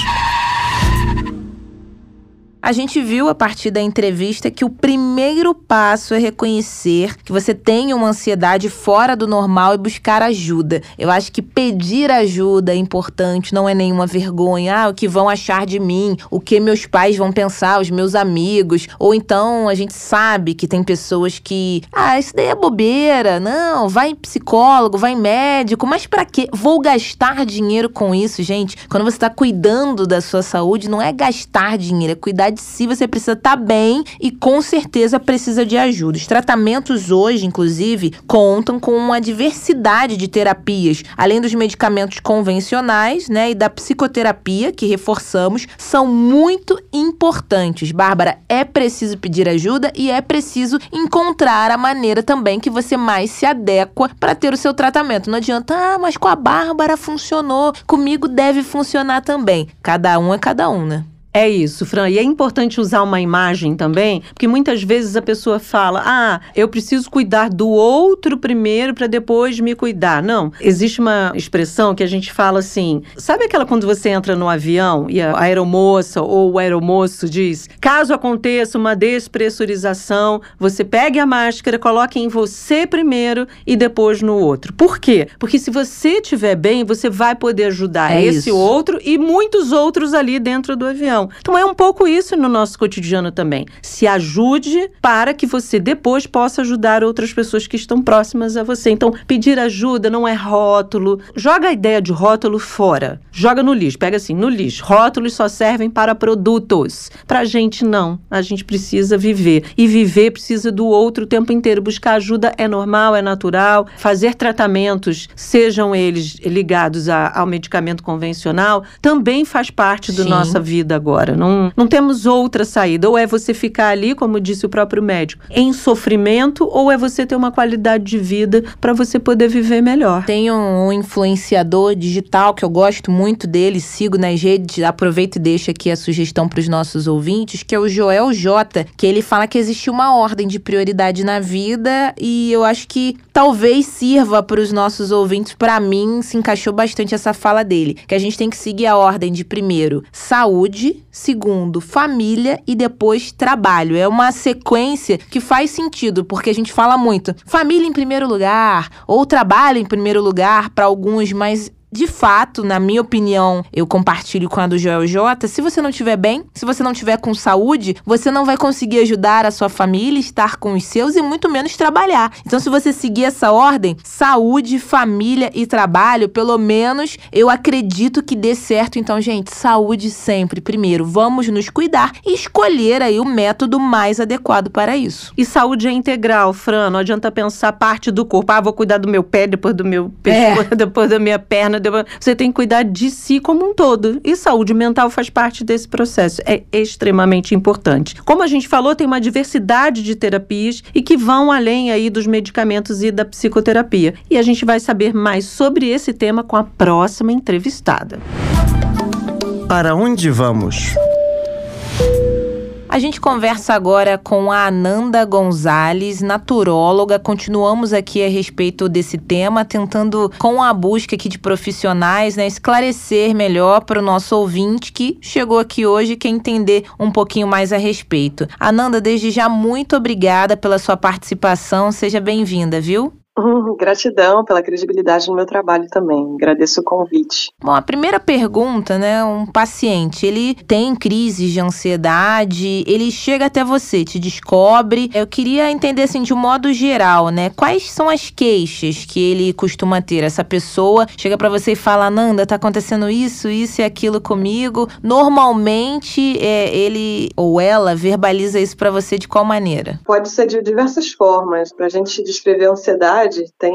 A gente viu a partir da entrevista que o primeiro passo é reconhecer que você tem uma ansiedade fora do normal e buscar ajuda. Eu acho que pedir ajuda é importante, não é nenhuma vergonha. Ah, o que vão achar de mim? O que meus pais vão pensar, os meus amigos? Ou então a gente sabe que tem pessoas que, ah, isso daí é bobeira. Não, vai em psicólogo, vai em médico, mas para quê? Vou gastar dinheiro com isso, gente. Quando você está cuidando da sua saúde, não é gastar dinheiro, é cuidar de si, você precisa estar tá bem e com certeza precisa de ajuda. Os tratamentos hoje, inclusive, contam com uma diversidade de terapias, além dos medicamentos convencionais, né, e da psicoterapia, que reforçamos, são muito importantes. Bárbara, é preciso pedir ajuda e é preciso encontrar a maneira também que você mais se adequa para ter o seu tratamento. Não adianta, ah, mas com a Bárbara funcionou, comigo deve funcionar também. Cada um é cada um, né? É isso, Fran. E é importante usar uma imagem também, porque muitas vezes a pessoa fala: ah, eu preciso cuidar do outro primeiro para depois me cuidar. Não. Existe uma expressão que a gente fala assim: sabe aquela quando você entra no avião e a aeromoça ou o aeromoço diz: caso aconteça uma despressurização, você pegue a máscara, coloque em você primeiro e depois no outro. Por quê? Porque se você estiver bem, você vai poder ajudar é esse isso. outro e muitos outros ali dentro do avião. Então é um pouco isso no nosso cotidiano também. Se ajude para que você depois possa ajudar outras pessoas que estão próximas a você. Então, pedir ajuda não é rótulo. Joga a ideia de rótulo fora. Joga no lixo. Pega assim, no lixo. Rótulos só servem para produtos. Pra gente, não. A gente precisa viver. E viver precisa do outro o tempo inteiro. Buscar ajuda é normal, é natural. Fazer tratamentos, sejam eles ligados a, ao medicamento convencional, também faz parte da nossa vida agora agora. Não, não temos outra saída. Ou é você ficar ali, como disse o próprio médico, em sofrimento, ou é você ter uma qualidade de vida para você poder viver melhor. Tem um influenciador digital que eu gosto muito dele, sigo nas redes, aproveito e deixo aqui a sugestão para os nossos ouvintes, que é o Joel J, que ele fala que existe uma ordem de prioridade na vida e eu acho que talvez sirva para os nossos ouvintes. Para mim, se encaixou bastante essa fala dele, que a gente tem que seguir a ordem de primeiro saúde, segundo, família e depois trabalho. É uma sequência que faz sentido, porque a gente fala muito família em primeiro lugar ou trabalho em primeiro lugar para alguns, mas de fato, na minha opinião, eu compartilho com a do Joel J. Se você não estiver bem, se você não estiver com saúde, você não vai conseguir ajudar a sua família, estar com os seus e muito menos trabalhar. Então, se você seguir essa ordem, saúde, família e trabalho, pelo menos eu acredito que dê certo. Então, gente, saúde sempre. Primeiro, vamos nos cuidar e escolher aí o método mais adequado para isso. E saúde é integral, Fran. Não adianta pensar parte do corpo. Ah, vou cuidar do meu pé, depois do meu pescoço, é. <laughs> depois da minha perna. Você tem que cuidar de si como um todo. E saúde mental faz parte desse processo. É extremamente importante. Como a gente falou, tem uma diversidade de terapias e que vão além aí dos medicamentos e da psicoterapia. E a gente vai saber mais sobre esse tema com a próxima entrevistada. Para onde vamos? A gente conversa agora com a Ananda Gonzalez, naturóloga. Continuamos aqui a respeito desse tema, tentando, com a busca aqui de profissionais, né, esclarecer melhor para o nosso ouvinte que chegou aqui hoje e quer entender um pouquinho mais a respeito. Ananda, desde já, muito obrigada pela sua participação. Seja bem-vinda, viu? Hum, gratidão pela credibilidade no meu trabalho também. Agradeço o convite. Bom, a primeira pergunta, né? Um paciente, ele tem crises de ansiedade, ele chega até você, te descobre. Eu queria entender, assim, de um modo geral, né? Quais são as queixas que ele costuma ter? Essa pessoa chega para você e fala: Nanda, tá acontecendo isso, isso e aquilo comigo. Normalmente, é, ele ou ela verbaliza isso para você de qual maneira? Pode ser de diversas formas. Pra gente descrever a ansiedade, tem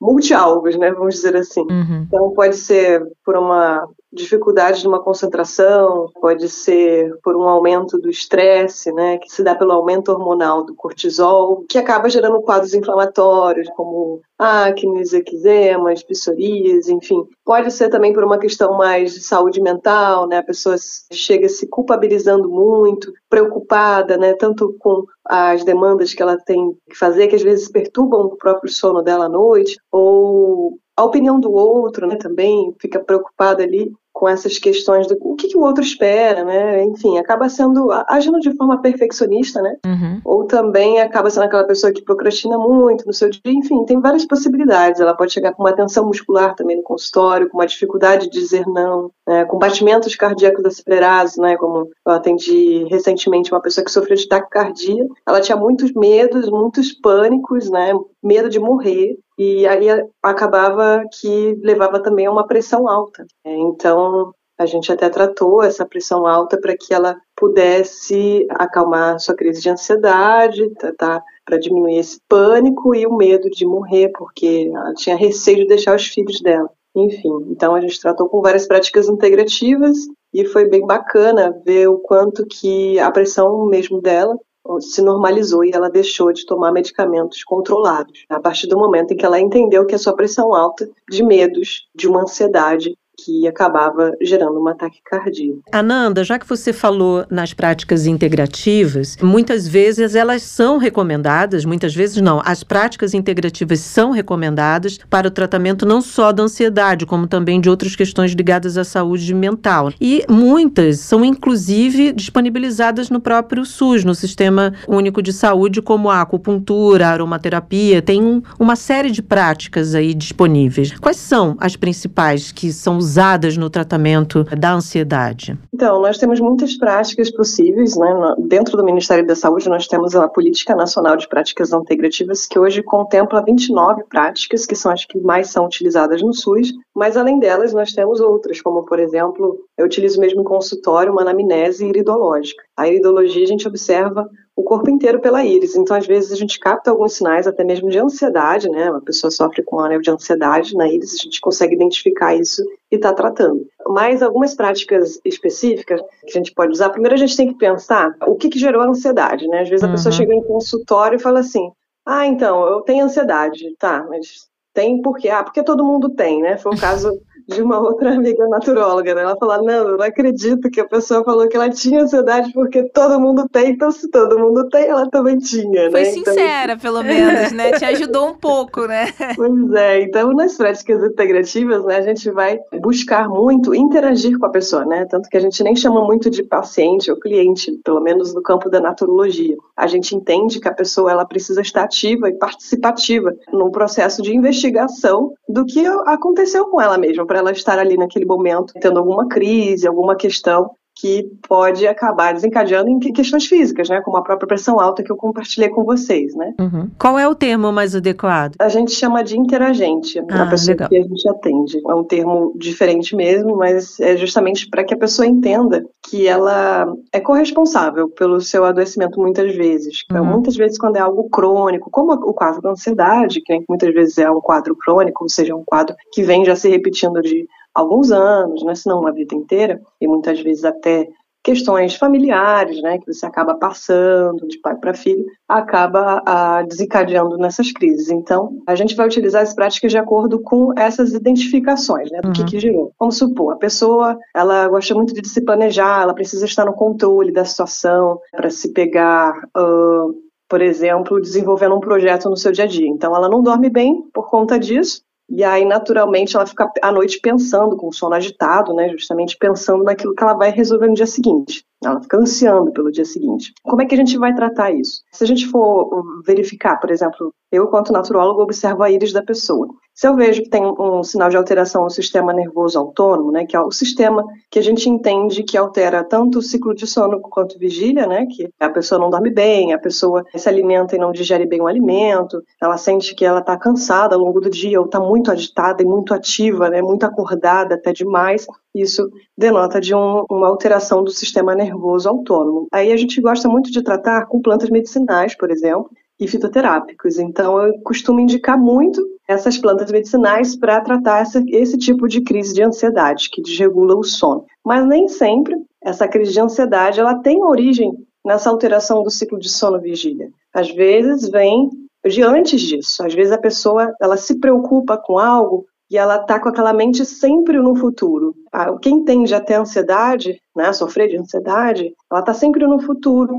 multi-alvos, né? Vamos dizer assim. Uhum. Então pode ser por uma dificuldade de uma concentração, pode ser por um aumento do estresse, né, que se dá pelo aumento hormonal do cortisol, que acaba gerando quadros inflamatórios, como acnes, eczemas, psoríase, enfim. Pode ser também por uma questão mais de saúde mental, né, a pessoa chega se culpabilizando muito, preocupada, né, tanto com as demandas que ela tem que fazer, que às vezes perturbam o próprio sono dela à noite, ou a opinião do outro, né, também fica preocupada ali com essas questões do o que, que, o outro espera, né? Enfim, acaba sendo agindo de forma perfeccionista, né? Uhum. Ou também acaba sendo aquela pessoa que procrastina muito no seu dia. Enfim, tem várias possibilidades. Ela pode chegar com uma tensão muscular também no consultório, com uma dificuldade de dizer não, né? com batimentos cardíacos acelerados, né? Como eu atendi recentemente uma pessoa que sofreu de taquicardia. Ela tinha muitos medos, muitos pânicos, né? Medo de morrer e aí acabava que levava também a uma pressão alta. Então, a gente até tratou essa pressão alta para que ela pudesse acalmar sua crise de ansiedade, tratar para diminuir esse pânico e o medo de morrer, porque ela tinha receio de deixar os filhos dela. Enfim, então a gente tratou com várias práticas integrativas e foi bem bacana ver o quanto que a pressão mesmo dela se normalizou e ela deixou de tomar medicamentos controlados. A partir do momento em que ela entendeu que a sua pressão alta, de medos, de uma ansiedade, que acabava gerando uma taquicardia. Ananda, já que você falou nas práticas integrativas, muitas vezes elas são recomendadas, muitas vezes não, as práticas integrativas são recomendadas para o tratamento não só da ansiedade, como também de outras questões ligadas à saúde mental. E muitas são inclusive disponibilizadas no próprio SUS, no Sistema Único de Saúde, como a acupuntura, a aromaterapia, tem um, uma série de práticas aí disponíveis. Quais são as principais que são usadas no tratamento da ansiedade? Então, nós temos muitas práticas possíveis, né? Dentro do Ministério da Saúde, nós temos a Política Nacional de Práticas Integrativas, que hoje contempla 29 práticas, que são as que mais são utilizadas no SUS, mas além delas, nós temos outras, como, por exemplo, eu utilizo mesmo em consultório uma anamnese iridológica. A iridologia, a gente observa o corpo inteiro pela íris. Então, às vezes, a gente capta alguns sinais, até mesmo de ansiedade, né? Uma pessoa sofre com um anel de ansiedade na íris, a gente consegue identificar isso e está tratando. Mas algumas práticas específicas que a gente pode usar, primeiro a gente tem que pensar o que, que gerou a ansiedade, né? Às vezes a uhum. pessoa chega em consultório e fala assim: ah, então, eu tenho ansiedade, tá, mas tem por quê? Ah, porque todo mundo tem, né? Foi o caso de uma outra amiga naturóloga, né? Ela falou, não, eu não acredito que a pessoa falou que ela tinha ansiedade porque todo mundo tem, então se todo mundo tem, ela também tinha, Foi né? sincera, então... pelo menos, né? Te ajudou um pouco, né? <laughs> Pois é, então nas práticas integrativas, né, a gente vai buscar muito interagir com a pessoa, né? Tanto que a gente nem chama muito de paciente ou cliente, pelo menos no campo da naturologia. A gente entende que a pessoa ela precisa estar ativa e participativa num processo de investigação do que aconteceu com ela mesma para ela estar ali naquele momento tendo alguma crise, alguma questão que pode acabar desencadeando em questões físicas, né? Como a própria pressão alta que eu compartilhei com vocês, né? Uhum. Qual é o termo mais adequado? A gente chama de interagente, ah, a pessoa legal. que a gente atende. É um termo diferente mesmo, mas é justamente para que a pessoa entenda que ela é corresponsável pelo seu adoecimento muitas vezes. Então, uhum. Muitas vezes quando é algo crônico, como o quadro da ansiedade, que muitas vezes é um quadro crônico, ou seja, um quadro que vem já se repetindo de alguns anos, né, se não uma vida inteira, e muitas vezes até questões familiares, né, que você acaba passando de pai para filho, acaba a, desencadeando nessas crises. Então, a gente vai utilizar as práticas de acordo com essas identificações, né, do uhum. que, que gerou. Vamos supor, a pessoa, ela gosta muito de se planejar, ela precisa estar no controle da situação para se pegar uh, por exemplo, desenvolvendo um projeto no seu dia a dia. Então, ela não dorme bem por conta disso, e aí, naturalmente, ela fica à noite pensando, com o sono agitado, né? Justamente pensando naquilo que ela vai resolver no dia seguinte. Ela fica ansiando pelo dia seguinte. Como é que a gente vai tratar isso? Se a gente for verificar, por exemplo, eu, enquanto naturólogo, observo a íris da pessoa. Se eu vejo que tem um sinal de alteração no sistema nervoso autônomo, né, que é o sistema que a gente entende que altera tanto o ciclo de sono quanto vigília, né, que a pessoa não dorme bem, a pessoa se alimenta e não digere bem o alimento, ela sente que ela está cansada ao longo do dia, ou está muito agitada e muito ativa, né, muito acordada até demais, isso denota de um, uma alteração do sistema nervoso autônomo. Aí a gente gosta muito de tratar com plantas medicinais, por exemplo, e fitoterápicos. Então, eu costumo indicar muito essas plantas medicinais para tratar essa, esse tipo de crise de ansiedade que desregula o sono. Mas nem sempre essa crise de ansiedade ela tem origem nessa alteração do ciclo de sono-vigília. Às vezes vem de antes disso. Às vezes a pessoa ela se preocupa com algo e ela está com aquela mente sempre no futuro. Ah, quem tende a ter ansiedade, né, sofrer de ansiedade, ela está sempre no futuro,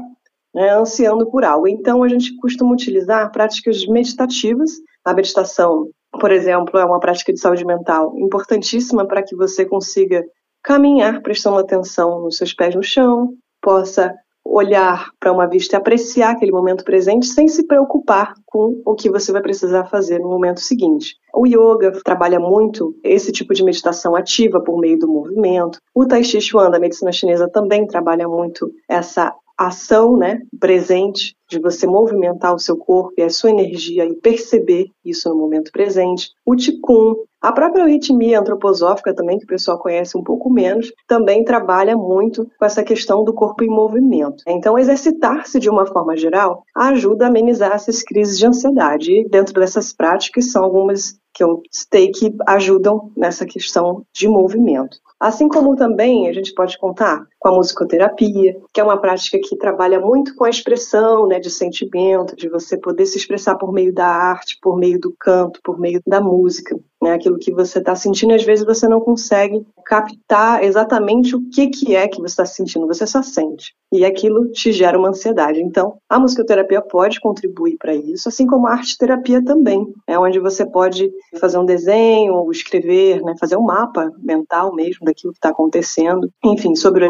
né, ansiando por algo. Então, a gente costuma utilizar práticas meditativas. A meditação, por exemplo, é uma prática de saúde mental importantíssima para que você consiga caminhar prestando atenção nos seus pés no chão, possa olhar para uma vista e apreciar aquele momento presente sem se preocupar com o que você vai precisar fazer no momento seguinte. O yoga trabalha muito esse tipo de meditação ativa por meio do movimento. O Tai Chi Chuan da medicina chinesa também trabalha muito essa ação, né, presente de você movimentar o seu corpo e a sua energia e perceber isso no momento presente. O Qigong, a própria ritmia antroposófica também, que o pessoal conhece um pouco menos, também trabalha muito com essa questão do corpo em movimento. Então, exercitar-se de uma forma geral ajuda a amenizar essas crises de ansiedade. E dentro dessas práticas são algumas que eu citei que ajudam nessa questão de movimento. Assim como também a gente pode contar com a musicoterapia, que é uma prática que trabalha muito com a expressão né, de sentimento, de você poder se expressar por meio da arte, por meio do canto, por meio da música. Né, aquilo que você está sentindo, às vezes você não consegue captar exatamente o que, que é que você está sentindo, você só sente. E aquilo te gera uma ansiedade. Então, a musicoterapia pode contribuir para isso, assim como a arte-terapia também, é onde você pode fazer um desenho, ou escrever, né, fazer um mapa mental mesmo daquilo que está acontecendo, enfim, sobre a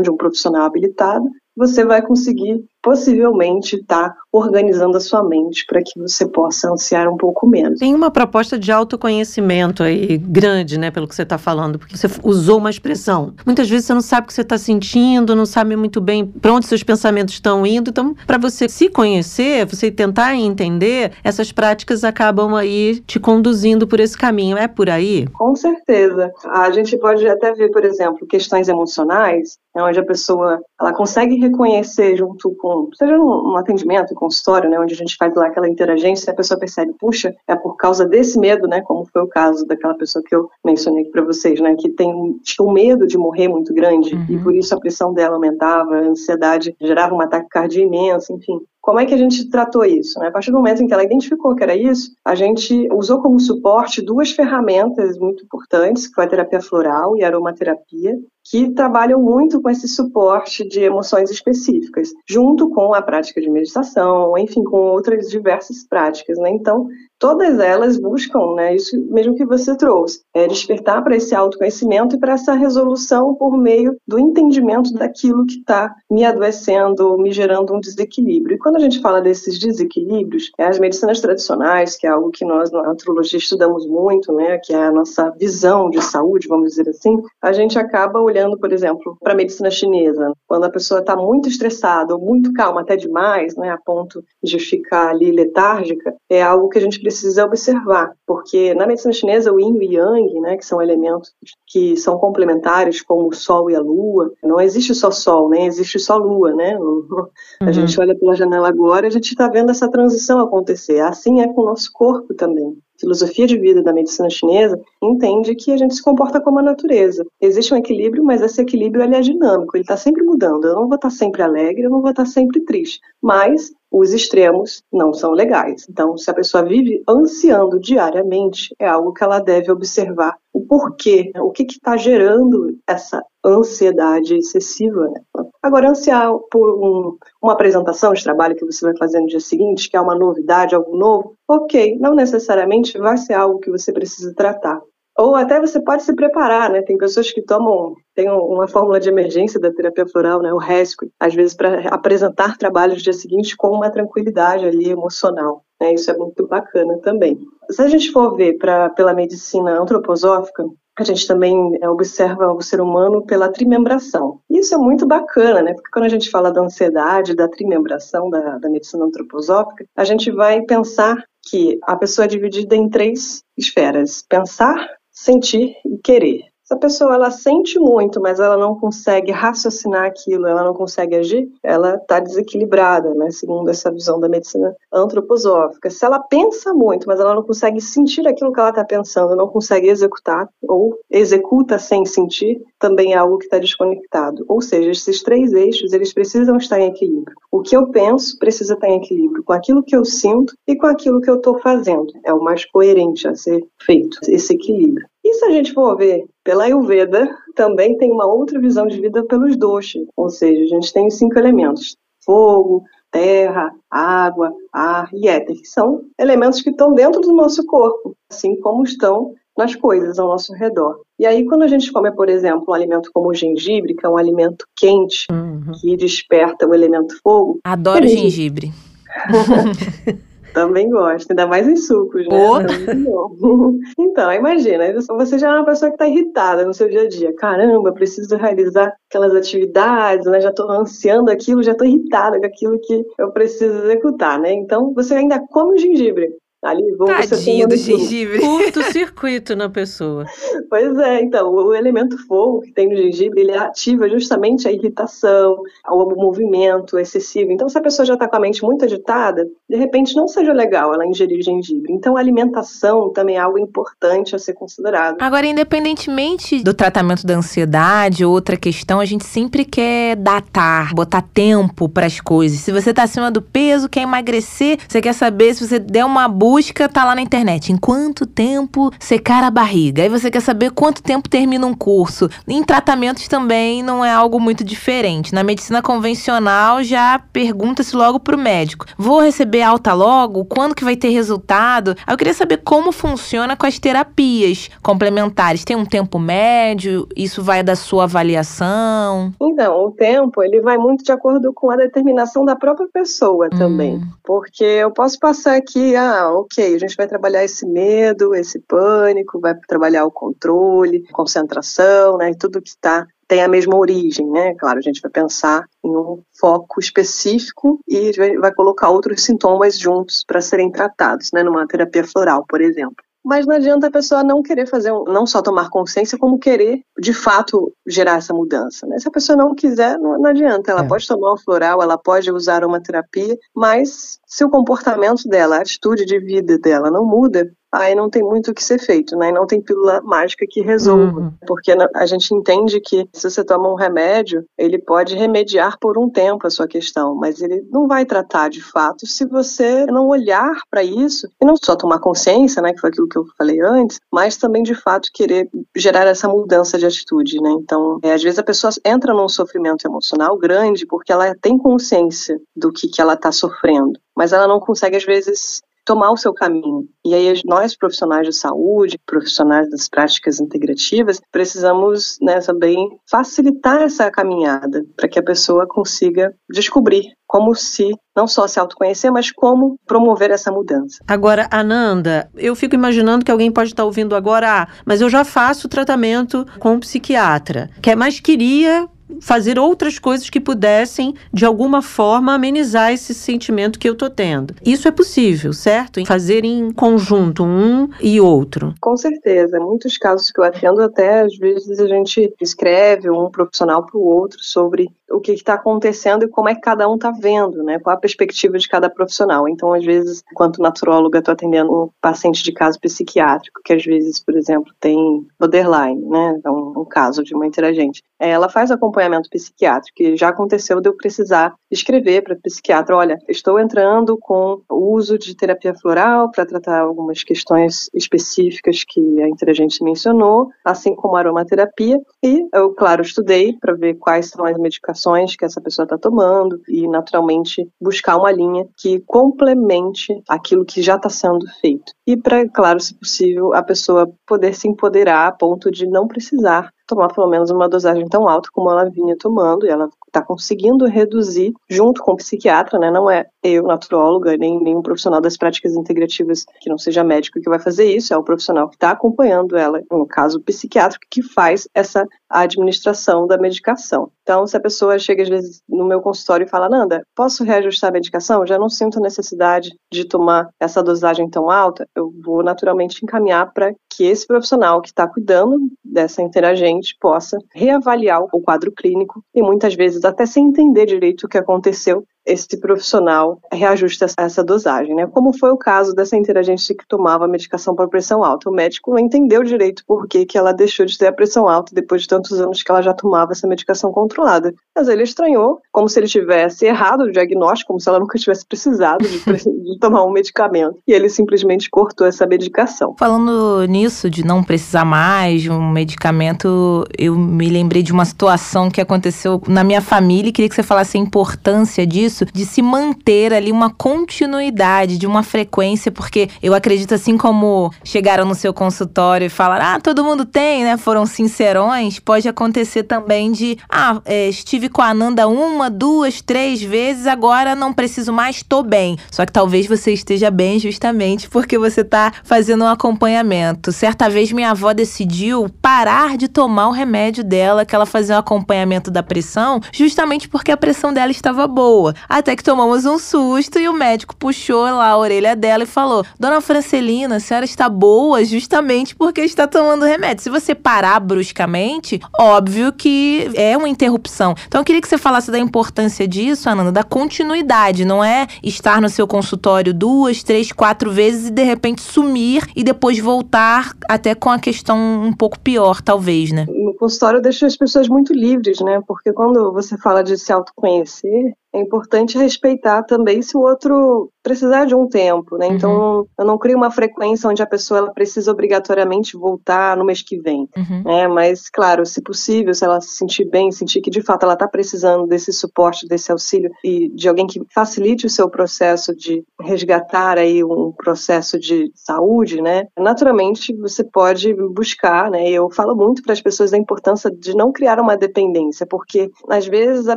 de um profissional habilitado, você vai conseguir possivelmente estar tá organizando a sua mente para que você possa ansiar um pouco menos. Tem uma proposta de autoconhecimento aí grande, né, pelo que você está falando, porque você usou uma expressão. Muitas vezes você não sabe o que você está sentindo, não sabe muito bem para onde seus pensamentos estão indo. Então, para você se conhecer, você tentar entender, essas práticas acabam aí te conduzindo por esse caminho. É por aí? Com certeza. A gente pode até ver, por exemplo, questões emocionais, né, onde a pessoa ela consegue reconhecer junto com seja num, atendimento, em consultório, né, onde a gente faz lá aquela interagência, a pessoa percebe, puxa, é por causa desse medo, né, como foi o caso daquela pessoa que eu mencionei aqui para vocês, né, que tem tinha um medo de morrer muito grande uhum. e por isso a pressão dela aumentava, a ansiedade gerava um ataque cardíaco imenso, enfim. Como é que a gente tratou isso? Né? A partir do momento em que ela identificou que era isso, a gente usou como suporte duas ferramentas muito importantes, que foi a terapia floral e a aromaterapia, que trabalham muito com esse suporte de emoções específicas, junto com a prática de meditação, enfim, com outras diversas práticas, né? Então, todas elas buscam, né, isso mesmo que você trouxe, é despertar para esse autoconhecimento e para essa resolução por meio do entendimento daquilo que está me adoecendo, me gerando um desequilíbrio. E quando a gente fala desses desequilíbrios, é as medicinas tradicionais, que é algo que nós na antrologia estudamos muito, né, que é a nossa visão de saúde, vamos dizer assim, a gente acaba olhando, por exemplo, para a medicina chinesa, quando a pessoa está muito estressada ou muito calma, até demais, né, a ponto de ficar ali letárgica, é algo que a gente precisa observar, porque na medicina chinesa o yin e o yang, né, que são elementos que são complementares, como o sol e a lua, não existe só sol, nem existe só lua, né? <laughs> A uhum. gente olha pela janela agora, a gente está vendo essa transição acontecer. Assim é com o nosso corpo também filosofia de vida da medicina chinesa entende que a gente se comporta como a natureza. Existe um equilíbrio, mas esse equilíbrio ele é dinâmico, ele está sempre mudando. Eu não vou estar tá sempre alegre, eu não vou estar tá sempre triste. Mas os extremos não são legais. Então, se a pessoa vive ansiando diariamente, é algo que ela deve observar o porquê, o que está gerando essa ansiedade excessiva. Né? Agora, ansiar por um, uma apresentação de trabalho que você vai fazer no dia seguinte, que é uma novidade, algo novo, ok, não necessariamente vai ser algo que você precisa tratar. Ou até você pode se preparar, né? Tem pessoas que tomam, tem uma fórmula de emergência da terapia floral, né? O RESCUE, às vezes para apresentar trabalhos no dia seguinte com uma tranquilidade ali emocional. Né? Isso é muito bacana também. Se a gente for ver pra, pela medicina antroposófica, a gente também é, observa o ser humano pela trimembração. Isso é muito bacana, né? Porque quando a gente fala da ansiedade, da trimembração da, da medicina antroposófica, a gente vai pensar que a pessoa é dividida em três esferas: pensar, sentir e querer. Se a pessoa ela sente muito, mas ela não consegue raciocinar aquilo, ela não consegue agir, ela está desequilibrada, né? Segundo essa visão da medicina antroposófica. Se ela pensa muito, mas ela não consegue sentir aquilo que ela está pensando, não consegue executar ou executa sem sentir, também é algo que está desconectado. Ou seja, esses três eixos eles precisam estar em equilíbrio. O que eu penso precisa estar em equilíbrio com aquilo que eu sinto e com aquilo que eu estou fazendo. É o mais coerente a ser feito esse equilíbrio. E se a gente for ver pela Ayurveda, também tem uma outra visão de vida pelos doshas, ou seja, a gente tem os cinco elementos: fogo, terra, água, ar e éter, que são elementos que estão dentro do nosso corpo, assim como estão nas coisas ao nosso redor. E aí, quando a gente come, por exemplo, um alimento como o gengibre, que é um alimento quente, uhum. que desperta o elemento fogo. Adoro gengibre. <laughs> Também gosto, ainda mais em sucos, né? Oh. <laughs> Então, imagina, você já é uma pessoa que está irritada no seu dia a dia. Caramba, preciso realizar aquelas atividades, né? Já estou ansiando aquilo, já estou irritada com aquilo que eu preciso executar, né? Então, você ainda come o gengibre. Ali, vou Tadinho do gengibre. <laughs> Curto-circuito na pessoa. Pois é, então, o elemento fogo que tem no gengibre, ele ativa justamente a irritação, o movimento excessivo. Então, se a pessoa já está com a mente muito agitada, de repente não seja legal ela ingerir gengibre. Então, a alimentação também é algo importante a ser considerado. Agora, independentemente do tratamento da ansiedade, outra questão, a gente sempre quer datar, botar tempo para as coisas. Se você está acima do peso, quer emagrecer, você quer saber se você der uma busca, tá lá na internet. Em quanto tempo secar a barriga? Aí você quer saber quanto tempo termina um curso. Em tratamentos também não é algo muito diferente. Na medicina convencional já pergunta-se logo pro médico: vou receber alta logo? Quando que vai ter resultado? Eu queria saber como funciona com as terapias complementares. Tem um tempo médio? Isso vai da sua avaliação? Então, o tempo ele vai muito de acordo com a determinação da própria pessoa também. Hum. Porque eu posso passar aqui, ah, ok, a gente vai trabalhar esse medo, esse pânico, vai trabalhar o controle, concentração, né, tudo que está tem a mesma origem, né? Claro, a gente vai pensar em um foco específico e vai, vai colocar outros sintomas juntos para serem tratados, né? Numa terapia floral, por exemplo. Mas não adianta a pessoa não querer fazer, não só tomar consciência, como querer, de fato, gerar essa mudança. Né? Se a pessoa não quiser, não, não adianta. Ela é. pode tomar um floral, ela pode usar uma terapia, mas se o comportamento dela, a atitude de vida dela não muda, aí não tem muito o que ser feito, né? Não tem pílula mágica que resolva, uhum. porque a gente entende que se você toma um remédio, ele pode remediar por um tempo a sua questão, mas ele não vai tratar de fato se você não olhar para isso e não só tomar consciência, né, que foi aquilo que eu falei antes, mas também de fato querer gerar essa mudança de atitude, né? Então, é, às vezes a pessoa entra num sofrimento emocional grande porque ela tem consciência do que que ela está sofrendo, mas ela não consegue às vezes tomar o seu caminho. E aí nós, profissionais de saúde, profissionais das práticas integrativas, precisamos né, também facilitar essa caminhada para que a pessoa consiga descobrir como se não só se autoconhecer, mas como promover essa mudança. Agora, Ananda, eu fico imaginando que alguém pode estar ouvindo agora, ah, mas eu já faço tratamento com um psiquiatra, que mas queria fazer outras coisas que pudessem, de alguma forma, amenizar esse sentimento que eu tô tendo. Isso é possível, certo? Fazer em conjunto um e outro. Com certeza. Muitos casos que eu atendo, até às vezes a gente escreve um profissional para o outro sobre o que está acontecendo e como é que cada um está vendo, né? Qual a perspectiva de cada profissional. Então, às vezes, enquanto naturóloga, estou atendendo um paciente de caso psiquiátrico, que às vezes, por exemplo, tem borderline, né? Então, um caso de uma interagente. Ela faz acompanhamento psiquiátrico e já aconteceu de eu precisar escrever para o psiquiatra, olha, estou entrando com o uso de terapia floral para tratar algumas questões específicas que a interagente mencionou, assim como aromaterapia, e eu, claro, estudei para ver quais são as medicações que essa pessoa está tomando e, naturalmente, buscar uma linha que complemente aquilo que já está sendo feito. E para, claro, se possível, a pessoa poder se empoderar a ponto de não precisar tomar pelo menos uma dosagem tão alta como ela vinha tomando, e ela está conseguindo reduzir junto com o psiquiatra, né? Não é eu, naturóloga, nem nenhum profissional das práticas integrativas que não seja médico que vai fazer isso, é o profissional que está acompanhando ela, no caso psiquiátrico, que faz essa administração da medicação. Então, se a pessoa chega às vezes no meu consultório e fala, Nanda, posso reajustar a medicação? Já não sinto necessidade de tomar essa dosagem tão alta, eu vou naturalmente encaminhar para que esse profissional que está cuidando dessa interagente possa reavaliar o quadro clínico e muitas vezes até sem entender direito o que aconteceu, esse profissional reajusta essa dosagem, né? Como foi o caso dessa interagente que tomava medicação para pressão alta. O médico não entendeu direito por que, que ela deixou de ter a pressão alta depois de tantos anos que ela já tomava essa medicação controlada. Mas ele estranhou, como se ele tivesse errado o diagnóstico, como se ela nunca tivesse precisado de, <laughs> de tomar um medicamento. E ele simplesmente cortou essa medicação. Falando nisso, de não precisar mais de um medicamento, eu me lembrei de uma situação que aconteceu na minha família e queria que você falasse a importância disso isso, de se manter ali uma continuidade, de uma frequência, porque eu acredito assim como chegaram no seu consultório e falaram, ah, todo mundo tem, né? Foram sincerões, pode acontecer também de, ah, é, estive com a Ananda uma, duas, três vezes, agora não preciso mais, tô bem. Só que talvez você esteja bem justamente porque você tá fazendo um acompanhamento. Certa vez minha avó decidiu parar de tomar o remédio dela, que ela fazia um acompanhamento da pressão, justamente porque a pressão dela estava boa. Até que tomamos um susto e o médico puxou lá a orelha dela e falou: Dona Francelina, a senhora está boa justamente porque está tomando remédio. Se você parar bruscamente, óbvio que é uma interrupção. Então eu queria que você falasse da importância disso, Ananda, da continuidade. Não é estar no seu consultório duas, três, quatro vezes e de repente sumir e depois voltar até com a questão um pouco pior, talvez, né? No consultório deixa as pessoas muito livres, né? Porque quando você fala de se autoconhecer, é importante respeitar também se o outro precisar de um tempo, né? Então, uhum. eu não crio uma frequência onde a pessoa ela precisa obrigatoriamente voltar no mês que vem, uhum. né? Mas, claro, se possível, se ela se sentir bem, sentir que de fato ela está precisando desse suporte, desse auxílio e de alguém que facilite o seu processo de resgatar aí um processo de saúde, né? Naturalmente, você pode buscar, né? Eu falo muito para as pessoas da importância de não criar uma dependência, porque às vezes a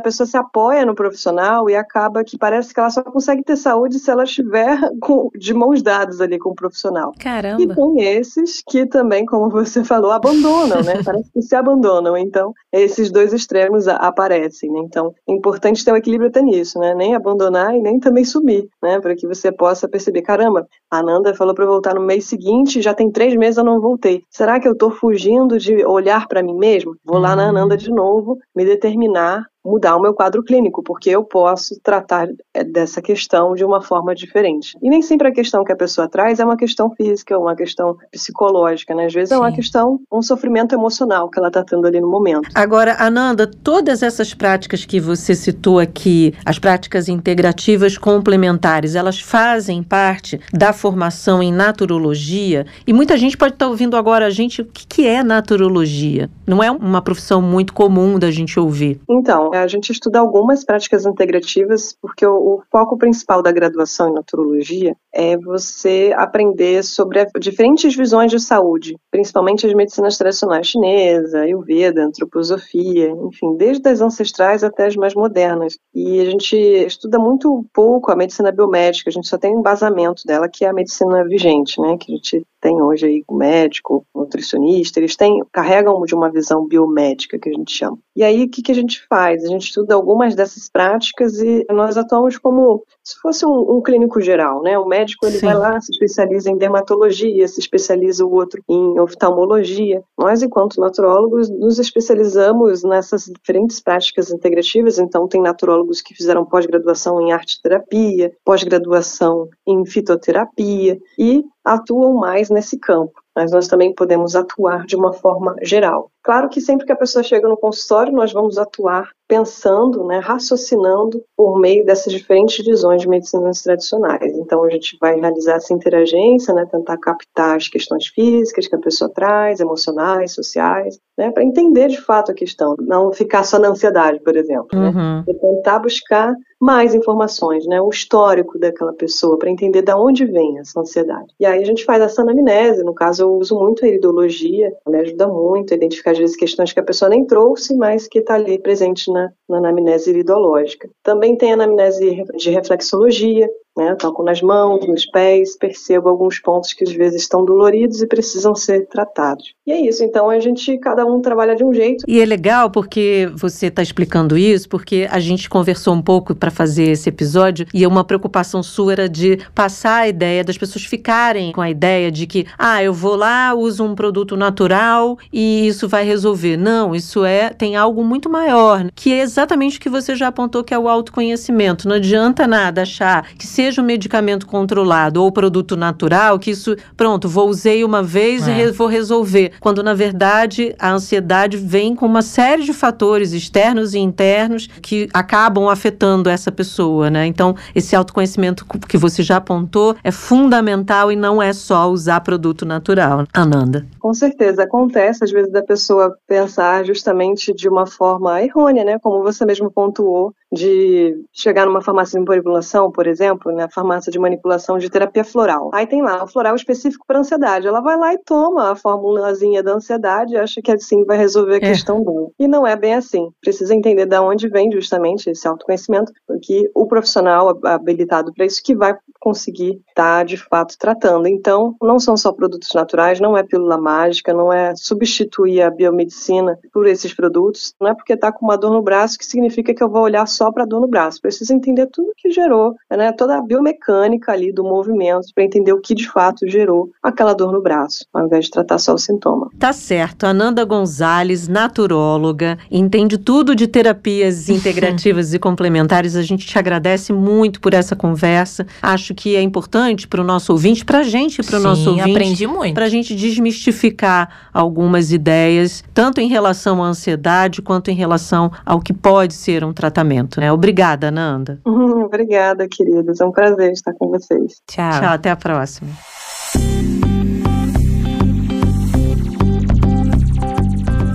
pessoa se apoia no profissional e acaba que parece que ela só consegue ter saúde se ela estiver <laughs> com, de mãos dadas ali com o profissional. Caramba. E tem esses que também, como você falou, abandonam, né? <laughs> Parece que se abandonam. Então, esses dois extremos aparecem, né? Então, é importante ter um equilíbrio até nisso, né? Nem abandonar e nem também sumir, né? Para que você possa perceber, caramba, a Nanda falou para voltar no mês seguinte, já tem três meses eu não voltei. Será que eu estou fugindo de olhar para mim mesmo? Vou lá na Ananda de novo, me determinar mudar o meu quadro clínico, porque eu posso tratar é, dessa questão de uma forma diferente. E nem sempre a questão que a pessoa traz é uma questão física, uma questão psicológica, né? Às vezes Sim. é uma questão, um sofrimento emocional que ela está tendo ali no momento. Agora, Ananda, todas essas práticas que você citou aqui, as práticas integrativas complementares, elas fazem parte da formação em naturologia? E muita gente pode estar tá ouvindo agora a gente, o que, que é naturologia? Não é uma profissão muito comum da gente ouvir. Então, a gente estuda algumas práticas integrativas porque o, o foco principal da graduação em naturologia é você aprender sobre diferentes visões de saúde, principalmente as medicinas tradicionais chinesa, ayurveda, antroposofia, enfim, desde as ancestrais até as mais modernas. E a gente estuda muito pouco a medicina biomédica, a gente só tem um embasamento dela, que é a medicina vigente, né, que a gente tem hoje aí médico, nutricionista, eles têm, carregam de uma visão biomédica, que a gente chama. E aí, o que, que a gente faz? A gente estuda algumas dessas práticas e nós atuamos como se fosse um, um clínico geral, né? O médico, ele Sim. vai lá, se especializa em dermatologia, se especializa o outro em oftalmologia. Nós, enquanto naturólogos, nos especializamos nessas diferentes práticas integrativas, então tem naturólogos que fizeram pós-graduação em arte terapia, pós-graduação em fitoterapia e atuam mais nesse campo mas nós também podemos atuar de uma forma geral. Claro que sempre que a pessoa chega no consultório, nós vamos atuar pensando, né, raciocinando por meio dessas diferentes visões de medicinas tradicionais. Então, a gente vai realizar essa interagência, né, tentar captar as questões físicas que a pessoa traz, emocionais, sociais, né, para entender de fato a questão, não ficar só na ansiedade, por exemplo. Né? Uhum. Né, e tentar buscar mais informações, né, o histórico daquela pessoa, para entender de onde vem essa ansiedade. E aí a gente faz essa anamnese, no caso eu uso muito a iridologia, me ajuda muito a identificar às vezes questões que a pessoa nem trouxe, mas que está ali presente na, na anamnese iridológica. Também tem anamnese de reflexologia, né? Toco nas mãos, nos pés, percebo alguns pontos que às vezes estão doloridos e precisam ser tratados. E é isso, então a gente, cada um trabalha de um jeito. E é legal porque você está explicando isso, porque a gente conversou um pouco para fazer esse episódio e uma preocupação sua era de passar a ideia das pessoas ficarem com a ideia de que, ah, eu vou lá, uso um produto natural e isso vai resolver. Não, isso é, tem algo muito maior, que é exatamente o que você já apontou, que é o autoconhecimento. Não adianta nada achar que se seja um medicamento controlado ou produto natural, que isso, pronto, vou usei uma vez é. e vou resolver. Quando, na verdade, a ansiedade vem com uma série de fatores externos e internos que acabam afetando essa pessoa, né? Então, esse autoconhecimento que você já apontou é fundamental e não é só usar produto natural. Ananda. Com certeza. Acontece, às vezes, da pessoa pensar justamente de uma forma errônea, né? Como você mesmo pontuou, de chegar numa farmácia de manipulação, por exemplo, na farmácia de manipulação de terapia floral. Aí tem lá o floral específico para ansiedade. Ela vai lá e toma a formulazinha da ansiedade e acha que assim vai resolver a é. questão dela. E não é bem assim. Precisa entender de onde vem justamente esse autoconhecimento, porque o profissional habilitado para isso que vai conseguir estar tá, de fato tratando. Então, não são só produtos naturais, não é pílula mágica, não é substituir a biomedicina por esses produtos. Não é porque está com uma dor no braço que significa que eu vou olhar só para dor no braço. Precisa entender tudo que gerou, né, toda a biomecânica ali do movimento, para entender o que de fato gerou aquela dor no braço, ao invés de tratar só o sintoma. Tá certo. Ananda Gonzalez, naturóloga, entende tudo de terapias <laughs> integrativas e complementares. A gente te agradece muito por essa conversa. Acho que é importante para o nosso ouvinte, para a gente, para o nosso ouvinte. aprendi muito. Para a gente desmistificar algumas ideias, tanto em relação à ansiedade quanto em relação ao que pode ser um tratamento né? Obrigada, Nanda. <laughs> obrigada, queridos. É um prazer estar com vocês. Tchau. Tchau, até a próxima.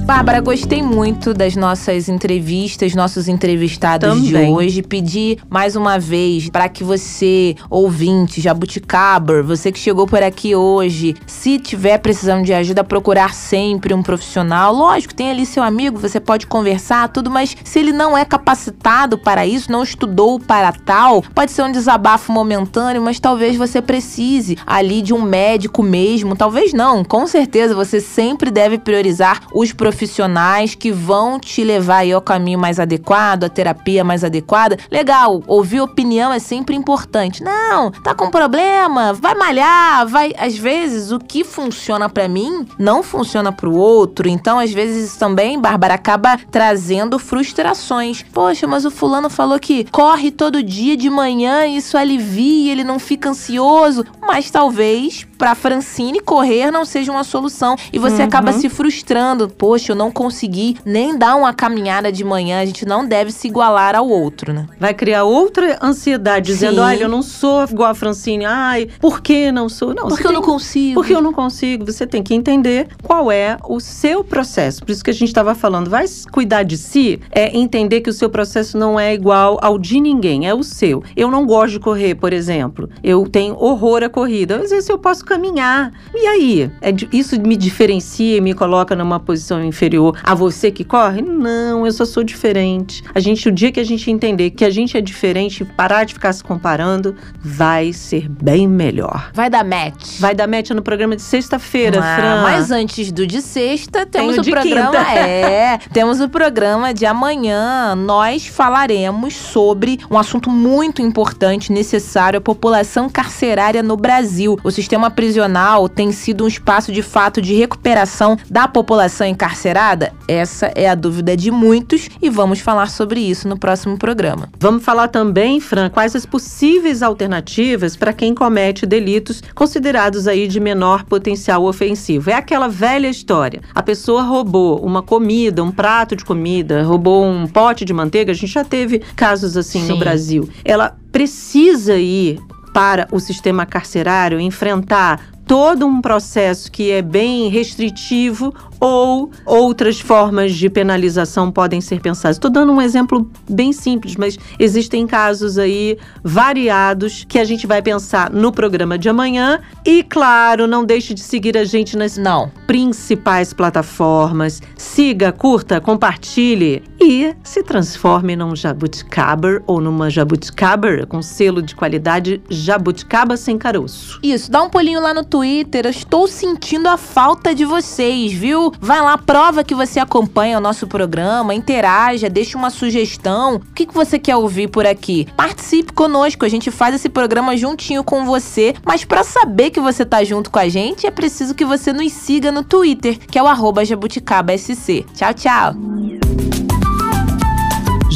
Bárbara, gostei muito das nossas entrevistas, nossos entrevistados Também. de hoje. Pedi mais uma vez para que você, ouvinte, jabuticaber, você que chegou por aqui hoje, se tiver precisando de ajuda, procurar sempre um profissional. Lógico, tem ali seu amigo, você pode conversar, tudo, mas se ele não é capacitado para isso, não estudou para tal, pode ser um desabafo momentâneo, mas talvez você precise ali de um médico mesmo. Talvez não, com certeza você sempre deve priorizar os profissionais profissionais que vão te levar aí ao caminho mais adequado, a terapia mais adequada. Legal, ouvir opinião é sempre importante. Não, tá com problema, vai malhar, vai. Às vezes o que funciona para mim não funciona para o outro. Então, às vezes também, Bárbara acaba trazendo frustrações. Poxa, mas o fulano falou que corre todo dia de manhã, isso alivia, ele não fica ansioso. Mas talvez para Francine correr não seja uma solução e você uhum. acaba se frustrando. Poxa, eu não consegui nem dar uma caminhada de manhã. A gente não deve se igualar ao outro, né? Vai criar outra ansiedade dizendo: "Olha, eu não sou igual a Francine. Ai, por que não sou?" Não, porque eu tem... não consigo. Porque eu não consigo. Você tem que entender qual é o seu processo. Por isso que a gente estava falando, vai cuidar de si, é entender que o seu processo não é igual ao de ninguém, é o seu. Eu não gosto de correr, por exemplo. Eu tenho horror à corrida. Às vezes eu posso caminhar. E aí? É, isso me diferencia e me coloca numa posição inferior a você que corre? Não, eu só sou diferente. A gente, o dia que a gente entender que a gente é diferente e parar de ficar se comparando, vai ser bem melhor. Vai dar match. Vai dar match no programa de sexta-feira, ah, Fran. Mas antes do de sexta, temos Tenho o programa. Quinta. É, <laughs> temos o programa de amanhã. Nós falaremos sobre um assunto muito importante, necessário, a população carcerária no Brasil. O sistema prisional tem sido um espaço de fato de recuperação da população encarcerada? Essa é a dúvida de muitos e vamos falar sobre isso no próximo programa. Vamos falar também, Fran, quais as possíveis alternativas para quem comete delitos considerados aí de menor potencial ofensivo. É aquela velha história. A pessoa roubou uma comida, um prato de comida, roubou um pote de manteiga. A gente já teve casos assim Sim. no Brasil. Ela precisa ir para o sistema carcerário enfrentar todo um processo que é bem restritivo ou outras formas de penalização podem ser pensadas. Estou dando um exemplo bem simples, mas existem casos aí variados que a gente vai pensar no programa de amanhã. E claro, não deixe de seguir a gente nas não. principais plataformas. Siga, curta, compartilhe e se transforme num jabuticaber ou numa jabuticaber com selo de qualidade jabuticaba sem caroço. Isso, dá um pulinho lá no Twitter. Eu estou sentindo a falta de vocês, viu? vai lá, prova que você acompanha o nosso programa, interaja, deixa uma sugestão. O que, que você quer ouvir por aqui? Participe conosco, a gente faz esse programa juntinho com você. Mas para saber que você tá junto com a gente, é preciso que você nos siga no Twitter, que é o jabuticabasc. Tchau, tchau!